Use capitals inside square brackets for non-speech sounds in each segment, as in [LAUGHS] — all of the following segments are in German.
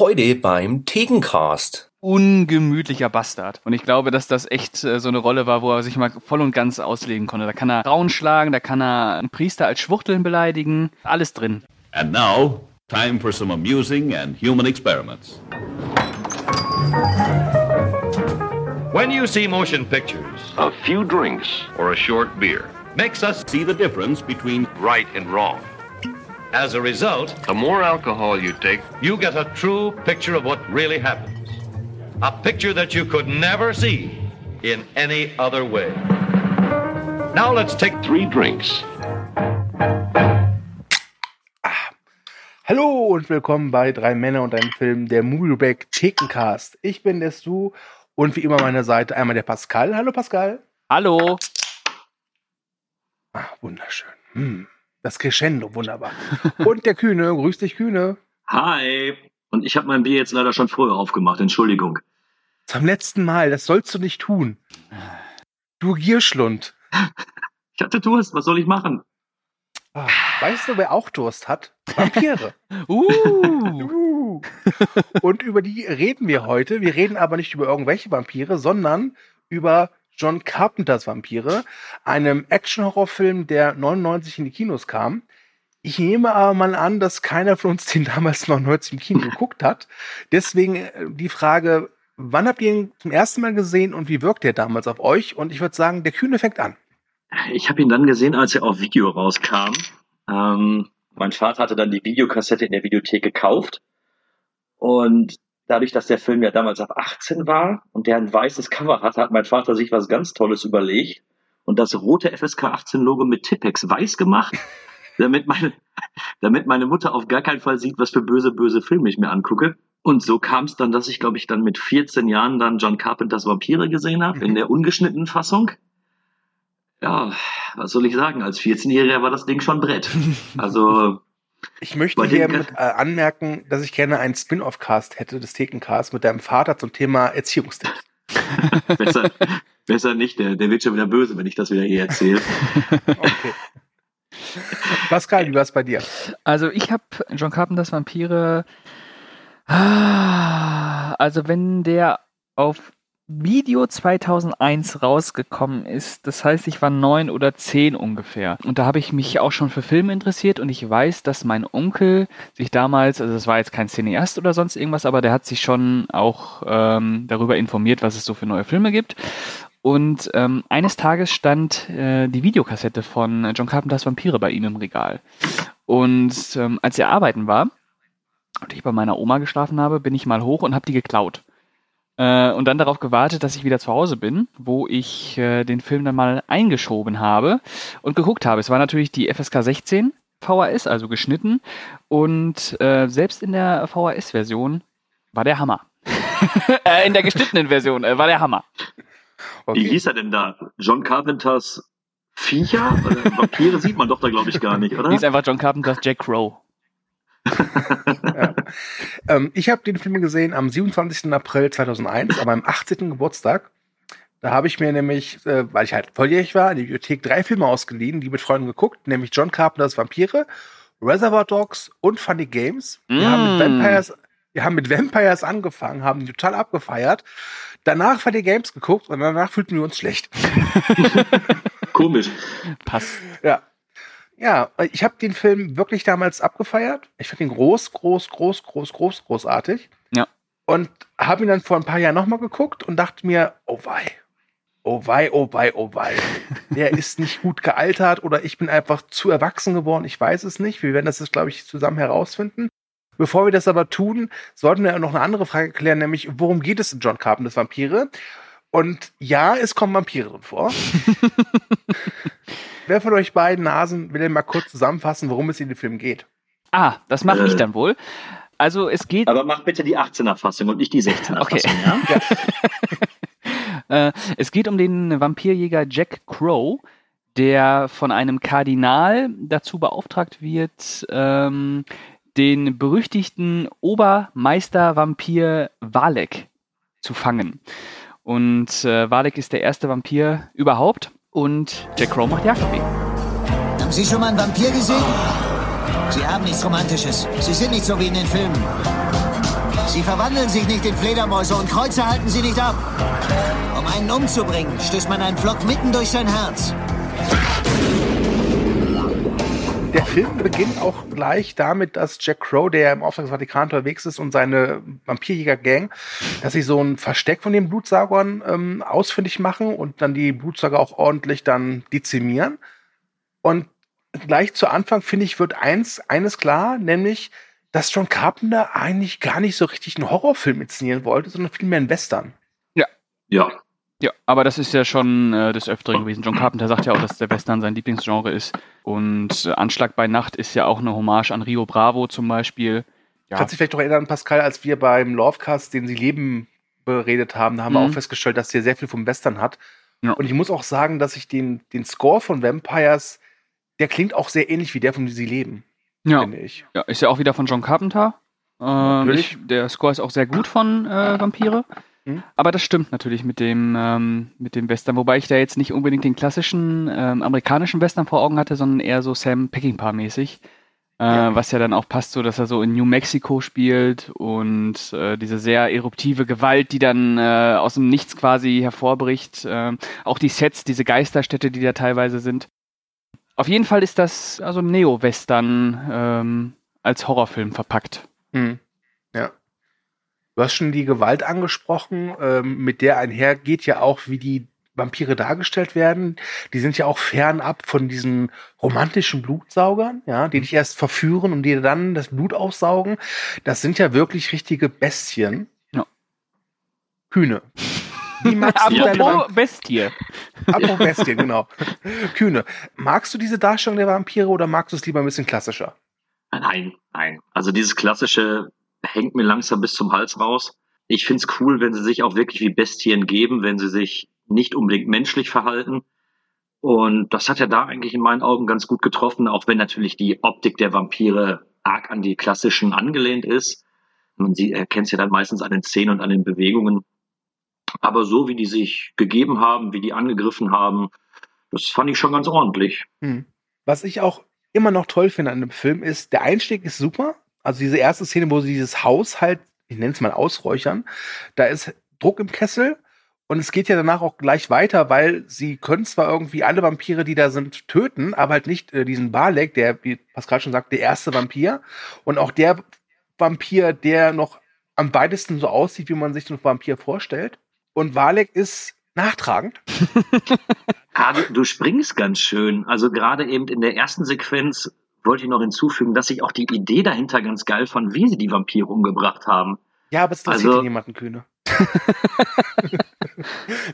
Heute beim Thekencast. ungemütlicher Bastard. Und ich glaube, dass das echt äh, so eine Rolle war, wo er sich mal voll und ganz auslegen konnte. Da kann er Frauen schlagen, da kann er einen Priester als Schwuchteln beleidigen. Alles drin. And now, time for some amusing and human experiments. When you see motion pictures, A few drinks or a short beer, Makes us see the difference between right and wrong. As a result, The more alcohol you take, you get a true picture of what really happens. A picture that you could never see in any other way. Now let's take three drinks. Hallo und willkommen bei Drei Männer und ein Film, der Movieback Thekencast. Ich bin der Stu und wie immer an meiner Seite einmal der Pascal. Hallo Pascal. Hallo. Ah, wunderschön. Hm, das Crescendo, wunderbar. und der Kühne, grüß dich Kühne. Hi. Und ich habe mein Bier jetzt leider schon früher aufgemacht. Entschuldigung. Zum letzten Mal, das sollst du nicht tun. Du Gierschlund. [LAUGHS] Ich hatte Durst. Was soll ich machen? Ah, weißt du, wer auch Durst hat? Vampire. [LAUGHS] Uh. Uh. Und über die reden wir heute. Wir reden aber nicht über irgendwelche Vampire, sondern über John Carpenters Vampire, einem Action-Horrorfilm, der 99 in die Kinos kam. Ich nehme aber mal an, dass keiner von uns den [LAUGHS] damals 99 im Kino geguckt hat. Deswegen äh, die Frage, wann habt ihr ihn zum ersten Mal gesehen und wie wirkt er damals auf euch? Und ich würde sagen, der Kühne fängt an. Ich habe ihn dann gesehen, als er auf Video rauskam. Ähm, mein Vater hatte dann die Videokassette in der Videothek gekauft. Und dadurch, dass der Film ja damals ab 18 war und der ein weißes Cover hatte, hat mein Vater sich was ganz Tolles überlegt und das rote FSK 18 Logo mit Tippex weiß gemacht, [LAUGHS] damit meine, damit meine Mutter auf gar keinen Fall sieht, was für böse, böse Filme ich mir angucke. Und so kam es dann, dass ich, glaube ich, dann mit 14 Jahren dann John Carpenters Vampire gesehen habe, in der ungeschnittenen Fassung. Ja, was soll ich sagen? Als 14-Jähriger war das Ding schon Brett. [LAUGHS] Also, Ich möchte hier mit, äh, anmerken, dass ich gerne einen Spin-off-Cast hätte des Thekencast mit deinem Vater zum Thema Erziehungstipps. [LAUGHS] besser, besser nicht. Der, der wird schon wieder böse, wenn ich das wieder hier erzähle. [LAUGHS] Okay. Pascal, wie war es bei dir? Also ich habe John Carpenters Vampire. Ah, Also wenn der auf Video 2001 rausgekommen ist, das heißt, ich war neun oder zehn ungefähr. Und da habe ich mich auch schon für Filme interessiert und ich weiß, dass mein Onkel sich damals, also das war jetzt kein Cineast oder sonst irgendwas, aber der hat sich schon auch ähm, darüber informiert, was es so für neue Filme gibt. Und ähm, eines Tages stand äh, die Videokassette von John Carpenters Vampire bei ihm im Regal. Und ähm, als er arbeiten war und ich bei meiner Oma geschlafen habe, bin ich mal hoch und habe die geklaut. Äh, und dann darauf gewartet, dass ich wieder zu Hause bin, wo ich äh, den Film dann mal eingeschoben habe und geguckt habe. Es war natürlich die FSK 16 VHS, also geschnitten. Und äh, selbst in der VHS-Version war der Hammer. [LAUGHS] äh, in der geschnittenen Version äh, war der Hammer. Wie hieß er denn da? John Carpenters Viecher? Vampire sieht man doch da, glaube ich, gar nicht, oder? Ist einfach John Carpenters Jack Crow. Ja. Ähm, ich habe den Film gesehen am 27. April 2001, an meinem 18. Geburtstag. Da habe ich mir nämlich, äh, weil ich halt volljährig war, in der Bibliothek drei Filme ausgeliehen, die mit Freunden geguckt, nämlich John Carpenters Vampire, Reservoir Dogs und Funny Games. Wir, haben, mit Mm. Vampires, wir haben mit Vampires angefangen, haben die total abgefeiert. Danach Funny Games geguckt und danach fühlten wir uns schlecht. [LAUGHS] Komisch. Passt. Ja. Ja, ich habe den Film wirklich damals abgefeiert. Ich fand ihn groß, groß, groß, groß, groß, großartig. Ja. Und habe ihn dann vor ein paar Jahren nochmal geguckt und dachte mir, oh wei, oh wei, oh wei, oh wei. [LAUGHS] Der ist nicht gut gealtert oder ich bin einfach zu erwachsen geworden. Ich weiß es nicht. Wir werden das jetzt, glaube ich, zusammen herausfinden. Bevor wir das aber tun, sollten wir noch eine andere Frage klären, nämlich, worum geht es in John Carpenters Vampire? Und ja, es kommen Vampire drin vor. [LAUGHS] Wer von euch beiden Nasen will denn mal kurz zusammenfassen, worum es in dem Film geht? Ah, das mache ich Äh. dann wohl. Also es geht Aber mach bitte die 18er-Fassung und nicht die 16er-Fassung, Okay. ja? [LAUGHS] Äh, es geht um den Vampirjäger Jack Crow, der von einem Kardinal dazu beauftragt wird, ähm, den berüchtigten Obermeister-Vampir Valek zu fangen. Und äh, Valek ist der erste Vampir überhaupt und Jack Crow macht Jagd. Haben Sie schon mal einen Vampir gesehen? Sie haben nichts Romantisches. Sie sind nicht so wie in den Filmen. Sie verwandeln sich nicht in Fledermäuse und Kreuze halten sie nicht ab. Um einen umzubringen, stößt man einen Pflock mitten durch sein Herz. Der Film beginnt auch gleich damit, dass Jack Crow, der im Auftrag des Vatikan unterwegs ist und seine Vampirjäger-Gang, dass sie so ein Versteck von den Blutsaugern ähm, ausfindig machen und dann die Blutsauger auch ordentlich dann dezimieren. Und gleich zu Anfang, finde ich, wird eins, eines klar, nämlich, dass John Carpenter eigentlich gar nicht so richtig einen Horrorfilm inszenieren wollte, sondern vielmehr einen Western. Ja, Ja, aber das ist ja schon äh, des Öfteren gewesen. John Carpenter sagt ja auch, dass der Western sein Lieblingsgenre ist. Und äh, Anschlag bei Nacht ist ja auch eine Hommage an Rio Bravo zum Beispiel. Ja, Kannst du dich vielleicht noch erinnern, Pascal, als wir beim Lovecast, den sie Leben beredet haben, da haben wir Mhm. auch festgestellt, dass der sehr viel vom Western hat. Ja. Und ich muss auch sagen, dass ich den, den Score von Vampires, der klingt auch sehr ähnlich wie der von Sie leben, ja, finde ich. ja, ist ja auch wieder von John Carpenter. Ähm, Natürlich. ich, der Score ist auch sehr gut von äh, Vampire. Mhm. Aber das stimmt natürlich mit dem, ähm, mit dem Western, wobei ich da jetzt nicht unbedingt den klassischen ähm, amerikanischen Western vor Augen hatte, sondern eher so Sam Peckinpah-mäßig. Äh, Ja. Was ja dann auch passt, so dass er so in New Mexico spielt und äh, diese sehr eruptive Gewalt, die dann äh, aus dem Nichts quasi hervorbricht. ähm, auch die Sets, diese Geisterstädte, die da teilweise sind. Auf jeden Fall ist das also Neo-Western ähm, als Horrorfilm verpackt. Hm. Du hast schon die Gewalt angesprochen, ähm, mit der einhergeht ja auch, wie die Vampire dargestellt werden. Die sind ja auch fernab von diesen romantischen Blutsaugern, ja, die dich erst verführen und dir dann das Blut aussaugen. Das sind ja wirklich richtige Bestien. Ja. Kühne. [LAUGHS] Apropos Bestie. Apropos [LAUGHS] Bestien, genau. Kühne. Magst du diese Darstellung der Vampire oder magst du es lieber ein bisschen klassischer? Nein, nein. Also dieses klassische hängt mir langsam bis zum Hals raus. Ich find's cool, wenn sie sich auch wirklich wie Bestien geben, wenn sie sich nicht unbedingt menschlich verhalten. Und das hat ja da eigentlich in meinen Augen ganz gut getroffen, auch wenn natürlich die Optik der Vampire arg an die klassischen angelehnt ist. Man erkennt es ja dann meistens an den Szenen und an den Bewegungen. Aber so wie die sich gegeben haben, wie die angegriffen haben, das fand ich schon ganz ordentlich. Hm. Was ich auch immer noch toll finde an dem Film ist, der Einstieg ist super. Also diese erste Szene, wo sie dieses Haus halt, ich nenne es mal ausräuchern, da ist Druck im Kessel und es geht ja danach auch gleich weiter, weil sie können zwar irgendwie alle Vampire, die da sind, töten, aber halt nicht äh, diesen Balek, der, wie Pascal schon sagt, der erste Vampir und auch der Vampir, der noch am weitesten so aussieht, wie man sich so einen Vampir vorstellt. Und Valek ist nachtragend. [LAUGHS] Du, du springst ganz schön. Also gerade eben in der ersten Sequenz wollte ich noch hinzufügen, dass ich auch die Idee dahinter ganz geil fand, wie sie die Vampire umgebracht haben. Ja, aber es interessiert Also- niemanden, Kühne. [LAUGHS]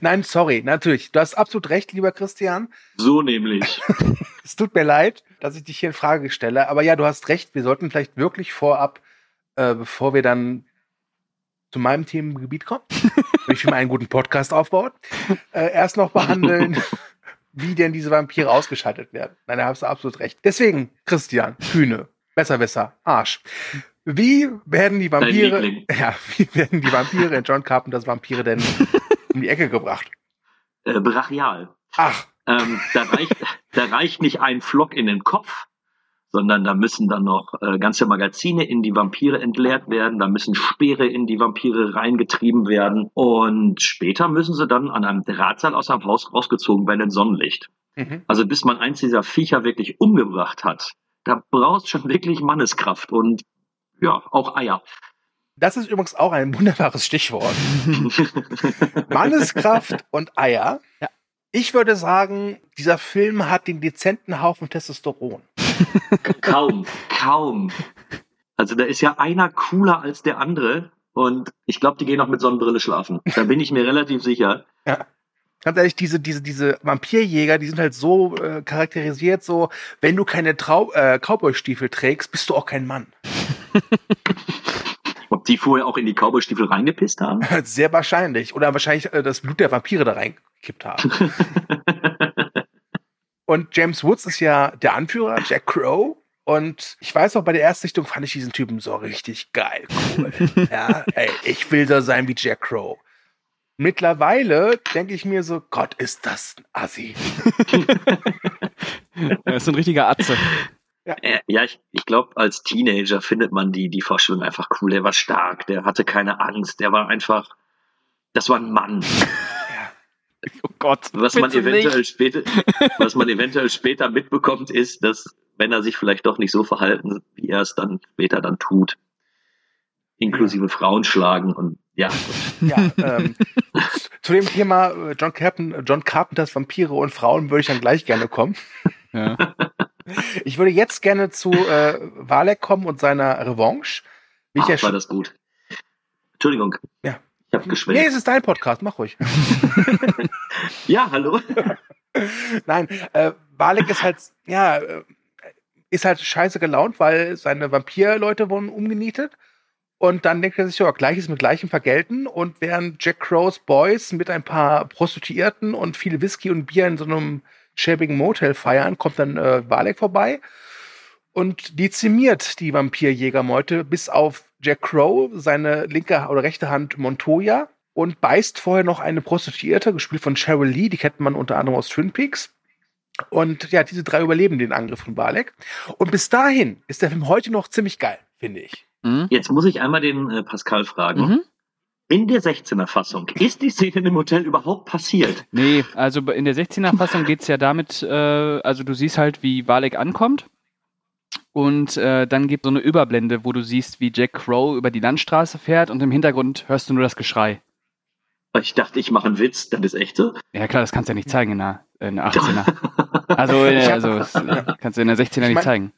Nein, sorry, natürlich. Du hast absolut recht, lieber Christian. So nämlich. [LAUGHS] Es tut mir leid, dass ich dich hier in Frage stelle. Aber ja, du hast recht. Wir sollten vielleicht wirklich vorab, äh, bevor wir dann zu meinem Themengebiet kommen, [LAUGHS] wenn ich mir einen guten Podcast aufbaut, äh, erst noch behandeln, wie denn diese Vampire ausgeschaltet werden. Nein, da hast du absolut recht. Deswegen, Christian, Kühne, besser, besser, Arsch. Wie werden die Vampire, [LAUGHS] ja, wie werden die Vampire in John Carpenters Vampire denn um die Ecke gebracht? Äh, brachial. Ach, Ähm, da, reicht, da reicht nicht ein Flock in den Kopf, sondern da müssen dann noch äh, ganze Magazine in die Vampire entleert werden, da müssen Speere in die Vampire reingetrieben werden und später müssen sie dann an einem Drahtseil aus dem Haus rausgezogen werden in Sonnenlicht. mhm. Also bis man eins dieser Viecher wirklich umgebracht hat, da brauchst schon wirklich Manneskraft und ja, auch Eier. Das ist übrigens auch ein wunderbares Stichwort. [LAUGHS] Manneskraft und Eier. Ja. Ich würde sagen, dieser Film hat den dezenten Haufen Testosteron. Kaum, kaum. Also da ist ja einer cooler als der andere und ich glaube, die gehen auch mit Sonnenbrille schlafen. Da bin ich mir relativ sicher. Ganz ehrlich, diese, diese, diese Vampirjäger, die sind halt so äh, charakterisiert, so, wenn du keine Trau äh, Cowboy-Stiefel trägst, bist du auch kein Mann. [LAUGHS] Ob die vorher auch in die Cowboystiefel reingepisst haben? [LAUGHS] Sehr wahrscheinlich. Oder wahrscheinlich äh, das Blut der Vampire da reingekippt haben. [LAUGHS] Und James Woods ist ja der Anführer, Jack Crow. Und ich weiß auch, bei der Erstsichtung fand ich diesen Typen so richtig geil, cool. [LAUGHS] ja, ey, ich will so sein wie Jack Crow. Mittlerweile denke ich mir so, Gott, ist das ein Assi. [LAUGHS] Er ist ein richtiger Atze. Äh, Ja, ich, ich glaube, als Teenager findet man die, die Vorstellung einfach cool. Der war stark, der hatte keine Angst, der war einfach, das war ein Mann. [LAUGHS] [LAUGHS] Oh Gott. Was man eventuell nicht. später, was man eventuell später mitbekommt, ist, dass wenn er sich vielleicht doch nicht so verhalten, wie er es dann später dann tut, inklusive Frauen schlagen und ja, gut. Ja, ähm, zu dem Thema äh, John, Carpen, John Carpenters Vampire und Frauen würde ich dann gleich gerne kommen. Ja. Ich würde jetzt gerne zu äh, Valek kommen und seiner Revanche. Wie ich ja Ach, war das gut. Entschuldigung. Ja. Habe nee, geschwächt. es ist dein Podcast, mach ruhig. [LAUGHS] [LAUGHS] Ja, hallo. [LAUGHS] Nein, äh, Valek ist halt, ja, äh, ist halt scheiße gelaunt, weil seine Vampirleute wurden umgenietet. Und dann denkt er sich, ja, Gleiches mit Gleichem vergelten. Und während Jack Crows Boys mit ein paar Prostituierten und viel Whisky und Bier in so einem schäbigen Motel feiern, kommt dann äh, vorbei und dezimiert die Vampirjägermeute bis auf Jack Crow, seine linke oder rechte Hand Montoya und beißt vorher noch eine Prostituierte, gespielt von Cheryl Lee, die kennt man unter anderem aus Twin Peaks. Und ja, diese drei überleben den Angriff von Valek. Und bis dahin ist der Film heute noch ziemlich geil, finde ich. Mhm. Jetzt muss ich einmal den äh, Pascal fragen. Mhm. In der 16er Fassung, ist die Szene im Hotel überhaupt passiert? Nee, also in der 16er-Fassung geht's ja damit, äh, also du siehst halt, wie Valek ankommt. Und äh, dann gibt so eine Überblende, wo du siehst, wie Jack Crow über die Landstraße fährt und im Hintergrund hörst du nur das Geschrei. Ich dachte, ich mache einen Witz, das ist echte. Ja klar, das kannst du ja nicht zeigen in der, in der [LAUGHS] 18er. Also, äh, also kannst du in der 16er Ich nicht mein- zeigen.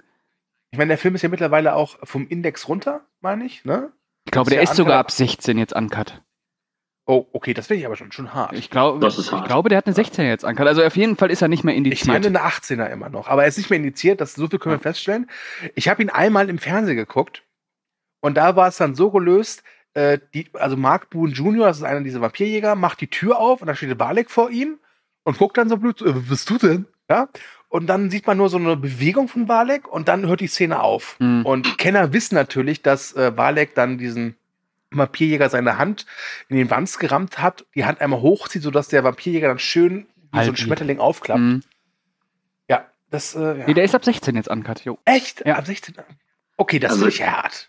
Ich meine, der Film ist ja mittlerweile auch vom Index runter, meine ich, ne? Ich glaube, ist der ja ist sogar ab 16 jetzt uncut. Oh, okay, das finde ich aber schon, schon hart. Ich glaube, Das ist ich hart. glaube, der hat eine 16 jetzt uncut. Also auf jeden Fall ist er nicht mehr indiziert. Ich meine eine 18er immer noch, aber er ist nicht mehr indiziert, das so viel können wir feststellen. Ich habe ihn einmal im Fernsehen geguckt und da war es dann so gelöst, äh, die, also Mark Boone Jr., das ist einer dieser Vampirjäger, macht die Tür auf und da steht Balek vor ihm und guckt dann so blöd, äh, was bist du denn? Ja? Und dann sieht man nur so eine Bewegung von Balek und dann hört die Szene auf. Hm. Und Kenner wissen natürlich, dass äh, Balek dann diesen Vampirjäger seine Hand in den Wanz gerammt hat, die Hand einmal hochzieht, sodass der Vampirjäger dann schön wie so ein Halb Schmetterling aufklappt. Mhm. Ja, das, äh, ja. Nee, der ist ab 16 jetzt uncut, jo. Echt? Ja. Ab 16? Okay, das Also- finde ich hart.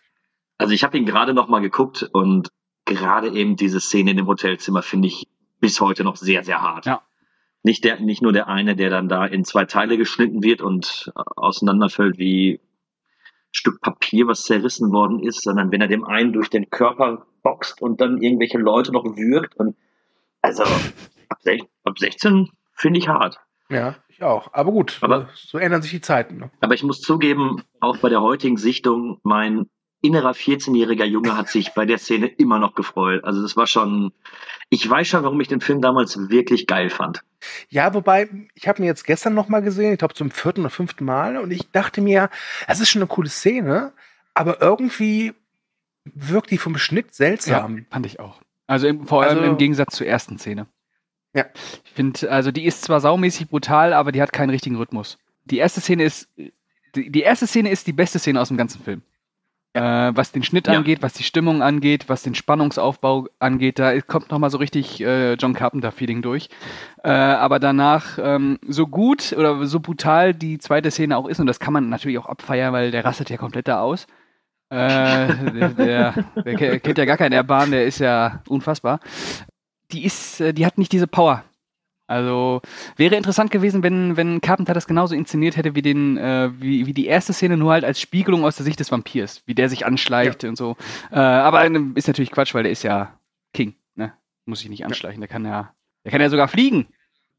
Also ich habe ihn gerade noch mal geguckt und gerade eben diese Szene in dem Hotelzimmer finde ich bis heute noch sehr, sehr hart. Ja. Nicht, der, nicht nur der eine, der dann da in zwei Teile geschnitten wird und äh, auseinanderfällt wie Stück Papier, was zerrissen worden ist, sondern wenn er dem einen durch den Körper boxt und dann irgendwelche Leute noch würgt. Und also ab, sech, ab 16 finde ich hart. Ja, ich auch. Aber gut, Aber- so ändern sich die Zeiten. Ne? Aber ich muss zugeben, auch bei der heutigen Sichtung, mein innerer 14-jähriger Junge hat sich bei der Szene immer noch gefreut. Also das war schon, ich weiß schon, warum ich den Film damals wirklich geil fand. Ja, wobei, ich habe ihn jetzt gestern noch mal gesehen, ich glaube zum vierten oder fünften Mal, und ich dachte mir, es ist schon eine coole Szene, aber irgendwie wirkt die vom Schnitt seltsam. fand ich auch. Also im, vor allem Also- im Gegensatz zur ersten Szene. Ja. Ich finde, also die ist zwar saumäßig brutal, aber die hat keinen richtigen Rhythmus. Die erste Szene ist, die, die erste Szene ist die beste Szene aus dem ganzen Film. Äh, was den Schnitt Ja. angeht, was die Stimmung angeht, was den Spannungsaufbau angeht, da kommt noch mal so richtig äh, John Carpenter-Feeling durch. Äh, aber danach, ähm, so gut oder so brutal die zweite Szene auch ist, und das kann man natürlich auch abfeiern, weil der rastet ja komplett da aus. Äh, der, der, der ke- kennt ja gar keinen Erbarmen, der ist ja unfassbar. Die ist, äh, die hat nicht diese Power. Also wäre interessant gewesen, wenn, wenn Carpenter das genauso inszeniert hätte wie den, äh, wie, wie die erste Szene, nur halt als Spiegelung aus der Sicht des Vampirs, wie der sich anschleicht und so. Äh, aber ist natürlich Quatsch, weil der ist ja King, ne? Muss sich nicht anschleichen. Der kann ja, der kann ja sogar fliegen.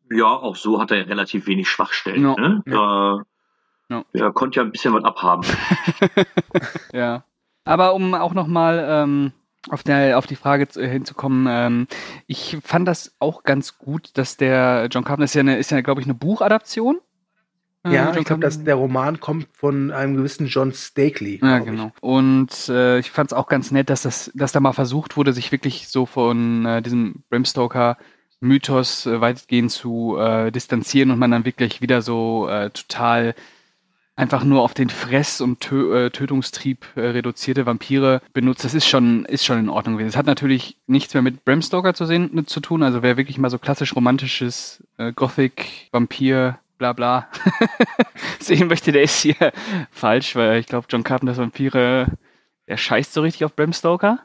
Ja, auch so hat er ja relativ wenig Schwachstellen. Ja. Ne? Ja. Äh, Er konnte ja ein bisschen was abhaben. [LAUGHS] Ja. Aber um auch nochmal ähm, auf, der, auf die Frage zu, hinzukommen, ähm, ich fand das auch ganz gut, dass der John Carpenter ist ja, eine, ist ja glaube ich, eine Buchadaption. Äh, Ja, John ich glaube, dass der Roman kommt von einem gewissen John Stakely. Ja, glaub ich. genau. Und äh, ich fand es auch ganz nett, dass das, dass da mal versucht wurde, sich wirklich so von äh, diesem Bram Stoker Mythos äh, weitgehend zu äh, distanzieren und man dann wirklich wieder so äh, total einfach nur auf den Fress- und Tö äh, Tötungstrieb äh, reduzierte Vampire benutzt. Das ist schon, ist schon in Ordnung gewesen. Es hat natürlich nichts mehr mit Bram Stoker zu, sehen, zu tun. Also wer wirklich mal so klassisch romantisches äh, Gothic, Vampir, bla bla [LAUGHS] sehen möchte, der ist hier falsch, weil ich glaube, John Carpenters Vampire, der scheißt so richtig auf Bram Stoker.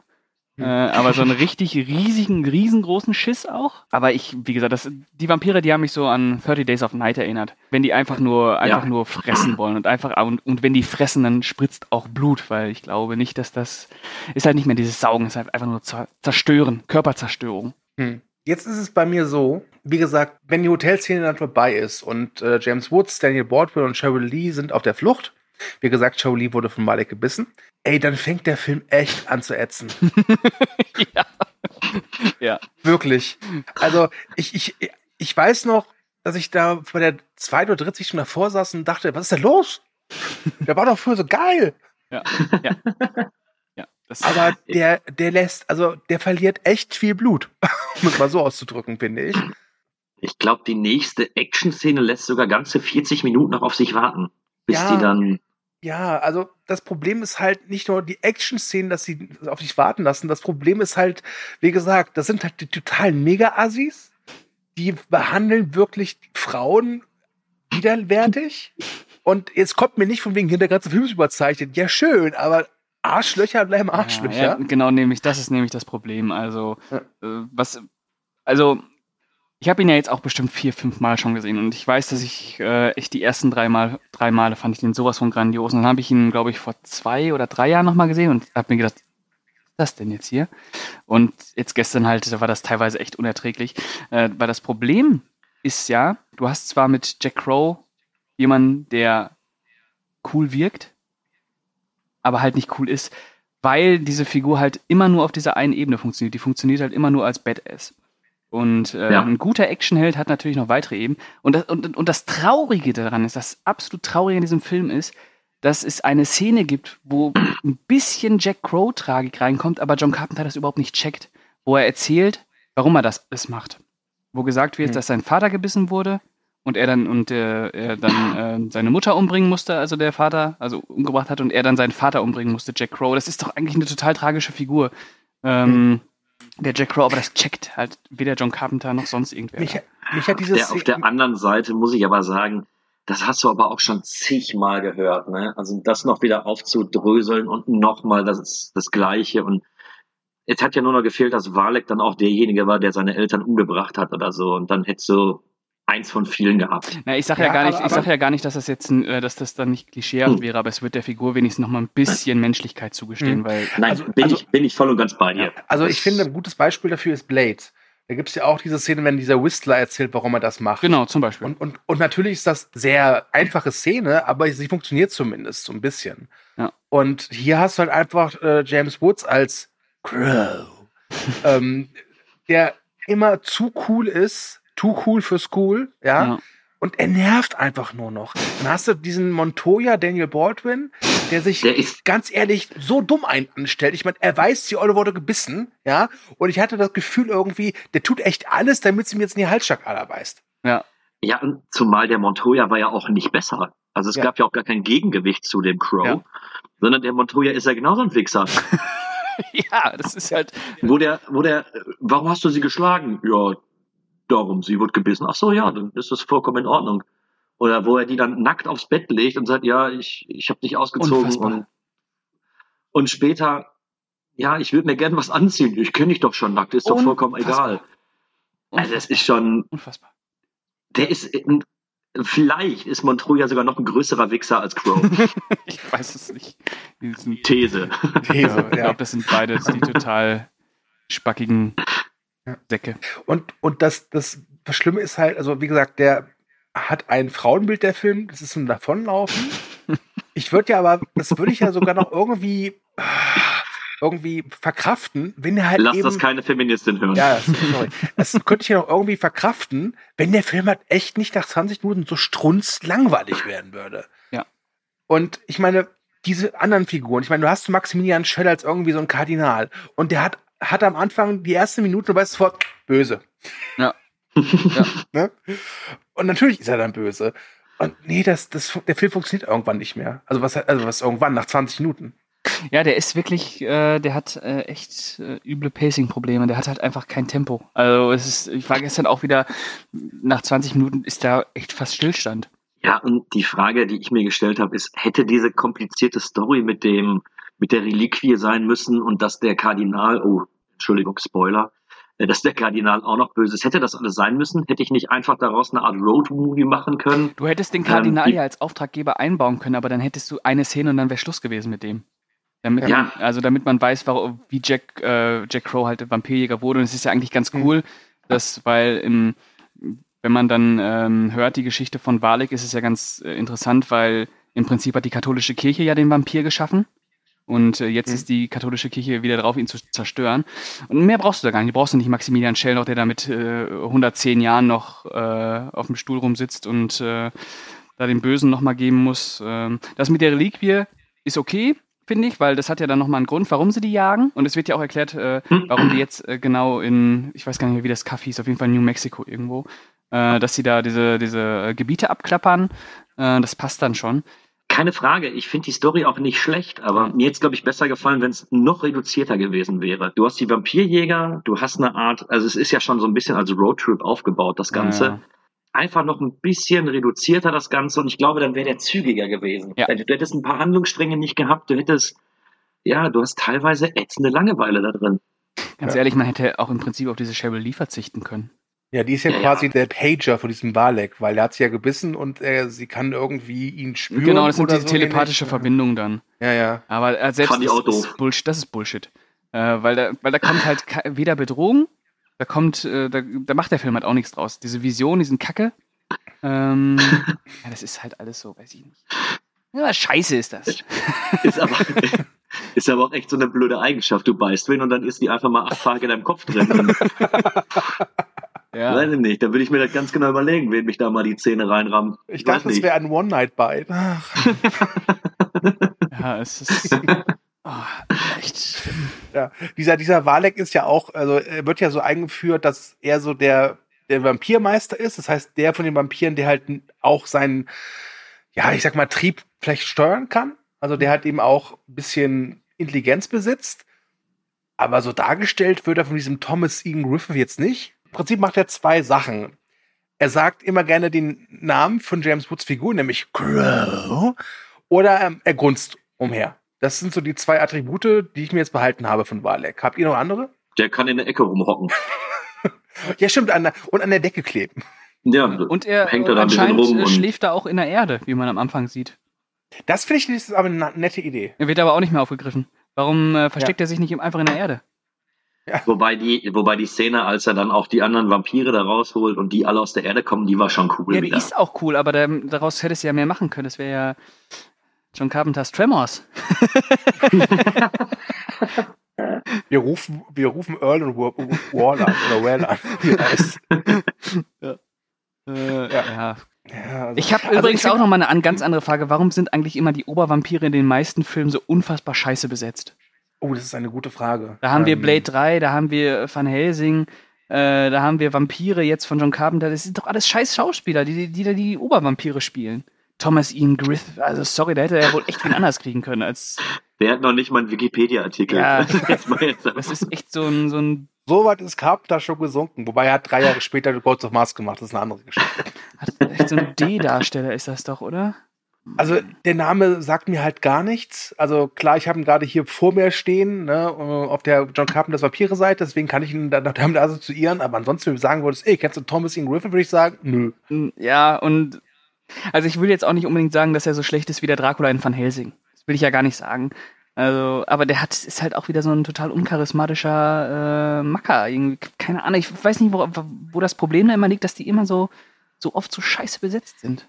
Äh, aber so einen richtig riesigen, riesengroßen Schiss auch. Aber ich, wie gesagt, das, die Vampire, die haben mich so an 30 Days of Night erinnert. Wenn die einfach nur, einfach Ja. nur fressen wollen und einfach, und, und wenn die fressen, dann spritzt auch Blut, weil ich glaube nicht, dass das, ist halt nicht mehr dieses Saugen, ist halt einfach nur zer- zerstören, Körperzerstörung. Hm. Jetzt ist es bei mir so, wie gesagt, wenn die Hotelszene dann vorbei ist und äh, James Woods, Daniel Baldwin und Cheryl Lee sind auf der Flucht, wie gesagt, Lee wurde von Malek gebissen, ey, dann fängt der Film echt an zu ätzen. [LAUGHS] ja. ja. Wirklich. Also, ich, ich, ich weiß noch, dass ich da bei der zweiten oder dritten Sichtung davor saß und dachte, was ist denn los? Der war doch früher so geil. Ja. Ja. ja. Das, Aber der, der lässt, also der verliert echt viel Blut. [LAUGHS] um es mal so auszudrücken, finde ich. Ich glaube, die nächste Action-Szene lässt sogar ganze 40 Minuten noch auf sich warten, bis Ja. die dann. Ja, also das Problem ist halt nicht nur die Action-Szenen, dass sie auf sich warten lassen. Das Problem ist halt, wie gesagt, das sind halt die totalen Mega-Assis. Die behandeln wirklich Frauen widerwärtig. Und jetzt kommt mir nicht von wegen, der ganze Film ist überzeichnet. Ja, schön, aber Arschlöcher bleiben Arschlöcher. Ja, ja, genau, nämlich, das ist nämlich das Problem. Also, Ja. äh, was, also, ich habe ihn ja jetzt auch bestimmt vier, fünf Mal schon gesehen und ich weiß, dass ich äh, echt die ersten drei, Mal, drei Male fand ich den sowas von grandios. Und dann habe ich ihn, glaube ich, vor zwei oder drei Jahren nochmal gesehen und habe mir gedacht, was ist das denn jetzt hier? Und jetzt gestern halt, da war das teilweise echt unerträglich. Äh, weil das Problem ist ja, du hast zwar mit Jack Crow jemanden, der cool wirkt, aber halt nicht cool ist, weil diese Figur halt immer nur auf dieser einen Ebene funktioniert. Die funktioniert halt immer nur als Badass. Und äh, Ja. ein guter Actionheld hat natürlich noch weitere Ebenen. Und das, und, und das Traurige daran ist, das absolut Traurige in diesem Film ist, dass es eine Szene gibt, wo ein bisschen Jack Crow-Tragik reinkommt, aber John Carpenter das überhaupt nicht checkt, wo er erzählt, warum er das alles macht. Wo gesagt wird, Hm. dass sein Vater gebissen wurde und er dann und äh, er dann äh, seine Mutter umbringen musste, also der Vater, also umgebracht hat und er dann seinen Vater umbringen musste, Jack Crow. Das ist doch eigentlich eine total tragische Figur. Ähm, Der Jack Crow, aber das checkt halt weder John Carpenter noch sonst irgendwer. Mich, mich hat diese Der, auf der anderen Seite muss ich aber sagen, das hast du aber auch schon zigmal gehört, ne? Also das noch wieder aufzudröseln und nochmal das ist das Gleiche und es hat ja nur noch gefehlt, dass Walek dann auch derjenige war, der seine Eltern umgebracht hat oder so und dann hättest du eins von vielen gehabt. Na, ich sag ja, Ja, gar nicht, aber- ich sag ja gar nicht, dass das jetzt, ein, äh, dass das dann nicht klischeehaft Hm. wäre, aber es wird der Figur wenigstens noch mal ein bisschen Menschlichkeit zugestehen, Hm. weil Nein, Also- bin, also- ich, bin ich voll und ganz bei dir. also ich finde, ein gutes Beispiel dafür ist Blade. Da gibt es ja auch diese Szene, wenn dieser Whistler erzählt, warum er das macht. genau, zum Beispiel. Und, und, und natürlich ist das sehr einfache Szene, aber sie funktioniert zumindest so ein bisschen. Ja. Und hier hast du halt einfach äh, James Woods als Crow, [LAUGHS] ähm, der immer zu cool ist, too cool für School, ja. Ja. Und er nervt einfach nur noch. Dann hast du diesen Montoya, Daniel Baldwin, der sich Der ist ganz ehrlich so dumm ein anstellt. Ich meine, er weiß, die Eule wurde gebissen, ja. Und ich hatte das Gefühl irgendwie, der tut echt alles, damit sie mir jetzt in die Halsschlagader beißt. ja. Ja, und zumal der Montoya war ja auch nicht besser. Also es Ja. gab ja auch gar kein Gegengewicht zu dem Crow, Ja. sondern der Montoya ist ja genauso ein Wichser. [LAUGHS] ja, das ist halt. wo der, wo der, warum hast du sie geschlagen? Ja, darum, sie wird gebissen. Ach so, ja, dann ist das vollkommen in Ordnung. Oder wo er die dann nackt aufs Bett legt und sagt, ja, ich, ich habe dich ausgezogen Unfassbar. und, und später, ja, ich würde mir gern was anziehen. Ich kenne dich doch schon nackt, ist doch vollkommen Unfassbar. egal. Also das ist schon, Unfassbar. der ist, in- vielleicht ist Montoya sogar noch ein größerer Wichser als Crow. [LAUGHS] Ich weiß es nicht. These. [LAUGHS] These, ja, ich ja. glaube, das sind beide die total spackigen Ja. Säcke. Und, und das, das, das Schlimme ist halt, also wie gesagt, der hat ein Frauenbild, der Film, das ist ein Davonlaufen. [LAUGHS] Ich würde ja aber, das würde ich ja sogar noch irgendwie, irgendwie verkraften, wenn er halt Lass eben. das keine Feministin hören. ja, das, sorry. Das könnte ich ja noch irgendwie verkraften, wenn der Film halt echt nicht nach 20 Minuten so strunzlangweilig werden würde. Ja. Und ich meine, diese anderen Figuren, ich meine, du hast Maximilian Schell als irgendwie so ein Kardinal und der hat, hat am Anfang die erste Minute, du weißt sofort, böse. [LAUGHS] Ja. ne? Und natürlich ist er dann böse. Und nee, das, das, der Film funktioniert irgendwann nicht mehr. Also was, also was irgendwann, nach 20 Minuten. Ja, der ist wirklich, äh, der hat äh, echt äh, üble Pacing-Probleme. Der hat halt einfach kein Tempo. Also es ist, ich war gestern auch wieder, nach 20 Minuten ist da echt fast Stillstand. Ja, und die Frage, die ich mir gestellt habe, ist, hätte diese komplizierte Story mit dem, mit der Reliquie sein müssen und dass der Kardinal, oh, Entschuldigung, Spoiler, äh, dass der Kardinal auch noch böse ist. Hätte das alles sein müssen? Hätte ich nicht einfach daraus eine Art Road-Movie machen können? Du hättest den Kardinal Ähm, ja als Auftraggeber einbauen können, aber dann hättest du eine Szene und dann wäre Schluss gewesen mit dem. Damit Ja. man, also damit man weiß, warum, wie Jack, äh, Jack Crow halt Vampirjäger wurde. Und es ist ja eigentlich ganz cool, dass, weil im, wenn man dann ähm, hört die Geschichte von Valek, ist es ja ganz äh, interessant, weil im Prinzip hat die katholische Kirche ja den Vampir geschaffen. Und äh, jetzt Mhm. ist die katholische Kirche wieder drauf, ihn zu zerstören. Und mehr brauchst du da gar nicht. Du brauchst du nicht Maximilian Schell noch, der da mit äh, 110 Jahren noch äh, auf dem Stuhl rumsitzt und äh, da den Bösen nochmal geben muss. Ähm, das mit der Reliquie ist okay, finde ich, weil das hat ja dann nochmal einen Grund, warum sie die jagen. Und es wird ja auch erklärt, äh, warum die jetzt äh, genau in, ich weiß gar nicht mehr, wie das Kaff hieß, auf jeden Fall New Mexico irgendwo, äh, dass sie da diese, diese äh, Gebiete abklappern. Äh, das passt dann schon. Keine Frage, ich finde die Story auch nicht schlecht, aber mir jetzt glaube ich, besser gefallen, wenn es noch reduzierter gewesen wäre. Du hast die Vampirjäger, du hast eine Art, also es ist ja schon so ein bisschen als Roadtrip aufgebaut, das Ganze. Ja. Einfach noch ein bisschen reduzierter, das Ganze, und ich glaube, dann wäre der zügiger gewesen. Ja. Du hättest ein paar Handlungsstränge nicht gehabt, du hättest, ja, du hast teilweise ätzende Langeweile da drin. Ganz Ja. ehrlich, man hätte auch im Prinzip auf diese Cheryl Lee verzichten können. Ja, die ist ja Ja, quasi der Pager von diesem Valek, weil er hat sie ja gebissen und äh, sie kann irgendwie ihn spüren. genau, das sind diese so telepathische ähnlich. Verbindungen dann. Ja, ja. Aber äh, selbst das ist Bullshit, das ist Bullshit. Äh, weil, da, weil da kommt halt weder Bedrohung, da kommt, äh, da, da macht der Film halt auch nichts draus. Diese Vision, diesen Kacke. Ähm, [LAUGHS] ja, das ist halt alles so, weiß ich nicht. Ja, scheiße ist das. Ist aber, [LAUGHS] ist aber auch echt so eine blöde Eigenschaft. Du beißt wen und dann ist die einfach mal acht Tage in deinem Kopf drin. [LAUGHS] Ja. Weiß ich nicht, da würde ich mir das ganz genau überlegen, wen mich da mal die Zähne reinrammen. Ich Weiß dachte, nicht. wäre ein One-Night-Bite. Ach, [LAUGHS] Ja, es ist. Oh, [LAUGHS] echt. ja. Dieser, dieser Valek ist ja auch, also er wird ja so eingeführt, dass er so der, der Vampirmeister ist. Das heißt, der von den Vampiren, der halt auch seinen, ja, ich sag mal, Trieb vielleicht steuern kann. Also der halt eben auch ein bisschen Intelligenz besitzt. Aber so dargestellt wird er von diesem Thomas Ian Griffith jetzt nicht. Im Prinzip macht er zwei Sachen. Er sagt immer gerne den Namen von James Woods Figur, nämlich Crow. Oder ähm, er grunzt umher. Das sind so die zwei Attribute, die ich mir jetzt behalten habe von Valek. Habt ihr noch andere? Der kann in der Ecke rumhocken. [LAUGHS] Ja, stimmt, an der, und an der Decke kleben. Ja, Und er hängt da anscheinend rum äh, und schläft da auch in der Erde, wie man am Anfang sieht. Das finde ich das ist aber eine nette Idee. Er wird aber auch nicht mehr aufgegriffen. Warum äh, versteckt er sich nicht einfach in der Erde? Wobei die, wobei die Szene, als er dann auch die anderen Vampire da rausholt und die alle aus der Erde kommen, die war schon cool. Ja, die wieder. ist auch cool, aber da, daraus hättest du ja mehr machen können. Das wäre ja John Carpenters Tremors. [LAUGHS] Wir rufen, wir rufen Earl und Wa- Wall an oder Well an. [LAUGHS] Wie heißt. Äh, ja. Ja, also- Ich habe also übrigens ich auch noch mal eine an- ganz andere Frage. Warum sind eigentlich immer die Obervampire in den meisten Filmen so unfassbar scheiße besetzt? Oh, das ist eine gute Frage. Da haben wir Ähm, Blade 3, da haben wir Van Helsing, äh, da haben wir Vampire jetzt von John Carpenter. Das sind doch alles scheiß Schauspieler, die die, die, die Obervampire spielen. Thomas Ian Griffith, also sorry, da hätte er ja wohl echt wen anders kriegen können als. [LAUGHS] Der hat noch nicht mal einen Wikipedia-Artikel. Ja. Das ist echt so ein, so ein So weit ist Carpenter schon gesunken. Wobei er hat drei Jahre später The Gods of Mars gemacht. Das ist eine andere Geschichte. [LAUGHS] hat echt so ein D-Darsteller ist das doch, oder? Also der Name sagt mir halt gar nichts. Also klar, ich habe ihn gerade hier vor mir stehen, ne, auf der John Carpenters Vampire-Seite, deswegen kann ich ihn da- damit assoziieren. Aber ansonsten, wenn du sagen würdest, ey, kennst du Thomas Ian Griffith, würde ich sagen, nö. Ja, und also ich will jetzt auch nicht unbedingt sagen, dass er so schlecht ist wie der Dracula in Van Helsing. Das will ich ja gar nicht sagen. Also, aber der hat ist halt auch wieder so ein total uncharismatischer äh, Macker. Irgendwie, keine Ahnung, ich weiß nicht, wo, wo das Problem da immer liegt, dass die immer so, so oft so scheiße besetzt sind.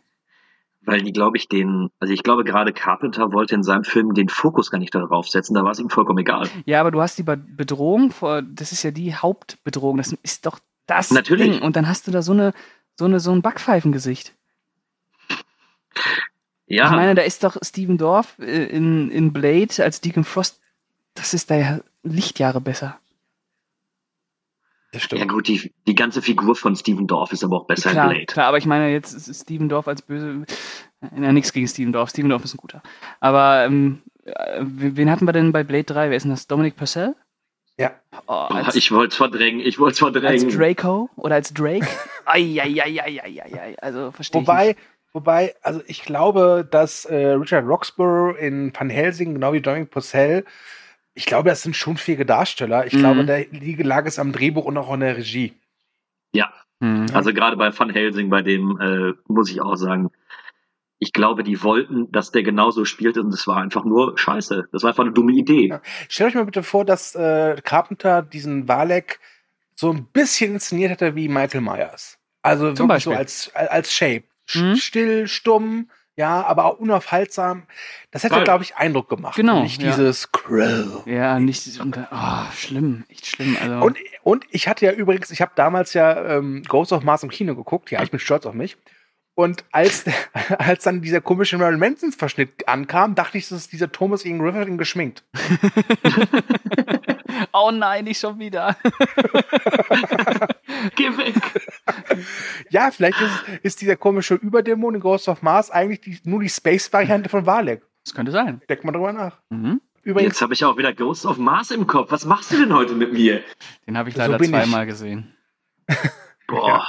Weil die, glaube ich, den, also ich glaube gerade Carpenter wollte in seinem Film den Fokus gar nicht darauf setzen, da war es ihm vollkommen egal. Ja, aber du hast die Be- Bedrohung, vor, das ist ja die Hauptbedrohung, das ist doch das Natürlich. Ding. Und dann hast du da so eine, so eine, so ein Backpfeifengesicht. Ja, Ich meine, da ist doch Steven Dorff äh, in, in Blade als Deacon Frost, das ist da ja Lichtjahre besser. Das ja gut, die, die ganze Figur von Steven Dorff ist aber auch besser Klar, in Blade. klar, aber ich meine, jetzt ist Steven Dorff als böse. Ja, nichts gegen Steven Dorff. Steven Dorff ist ein guter. Aber ähm, Äh, wen hatten wir denn bei Blade 3? Wer ist denn das? Dominic Purcell? Ja. Oh, als, ich wollte es verdrängen, ich wollte es als verdrängen. Draco oder als Drake? [LAUGHS] Eieieiei, also verstehe ich Wobei, nicht. wobei, also ich glaube, dass äh, Richard Roxburgh in Van Helsing, genau wie Dominic Purcell, ich glaube, das sind schon fähige Darsteller. Ich Mhm. glaube, da lag es am Drehbuch und auch an der Regie. Ja, Hm. also gerade bei Van Helsing, bei dem äh, muss ich auch sagen, ich glaube, die wollten, dass der genauso spielt und es war einfach nur scheiße. Das war einfach eine dumme Idee. Ja. Stellt euch mal bitte vor, dass äh, Carpenter diesen Valek so ein bisschen inszeniert hätte wie Michael Myers. Also Zum wirklich so Beispiel. als, als Shape. Mhm. Still, stumm, ja, aber auch unaufhaltsam. Das hätte, glaube ich, Eindruck gemacht. Genau, nicht ja. dieses Crow. Ja, nicht. Und, oh, schlimm, echt schlimm. Also, Und, und ich hatte ja übrigens, ich habe damals ja ähm, Ghost of Mars im Kino geguckt. Ja, ich bin stolz auf mich. Und als, [LAUGHS] als dann dieser komische Marilyn Manson-Verschnitt ankam, dachte ich, das ist dieser Thomas Ian Griffin geschminkt. [LAUGHS] oh nein, nicht schon wieder. [LAUGHS] Geh weg! Ja, vielleicht ist, ist dieser komische Überdämon in Ghost of Mars eigentlich die, nur die Space-Variante von Valek. Das könnte sein. Denkt mal drüber nach. Mhm. Übrigens, Jetzt habe ich auch wieder Ghost of Mars im Kopf. Was machst du denn heute mit mir? Den habe ich So leider ich. zweimal gesehen. Boah.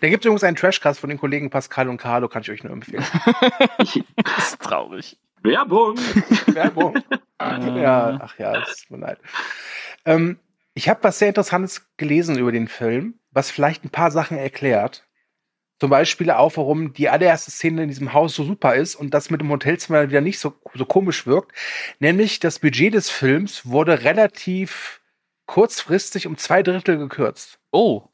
Da gibt es übrigens einen Trashcast von den Kollegen Pascal und Carlo, kann ich euch nur empfehlen. Ich, [LAUGHS] Das ist traurig. Werbung! Werbung. ja, ach ja, es tut mir leid. Ähm, ich habe was sehr Interessantes gelesen über den Film, was vielleicht ein paar Sachen erklärt. Zum Beispiel auch, warum die allererste Szene in diesem Haus so super ist und das mit dem Hotelzimmer wieder nicht so, so komisch wirkt. Nämlich das Budget des Films wurde relativ kurzfristig um zwei Drittel gekürzt. Oh.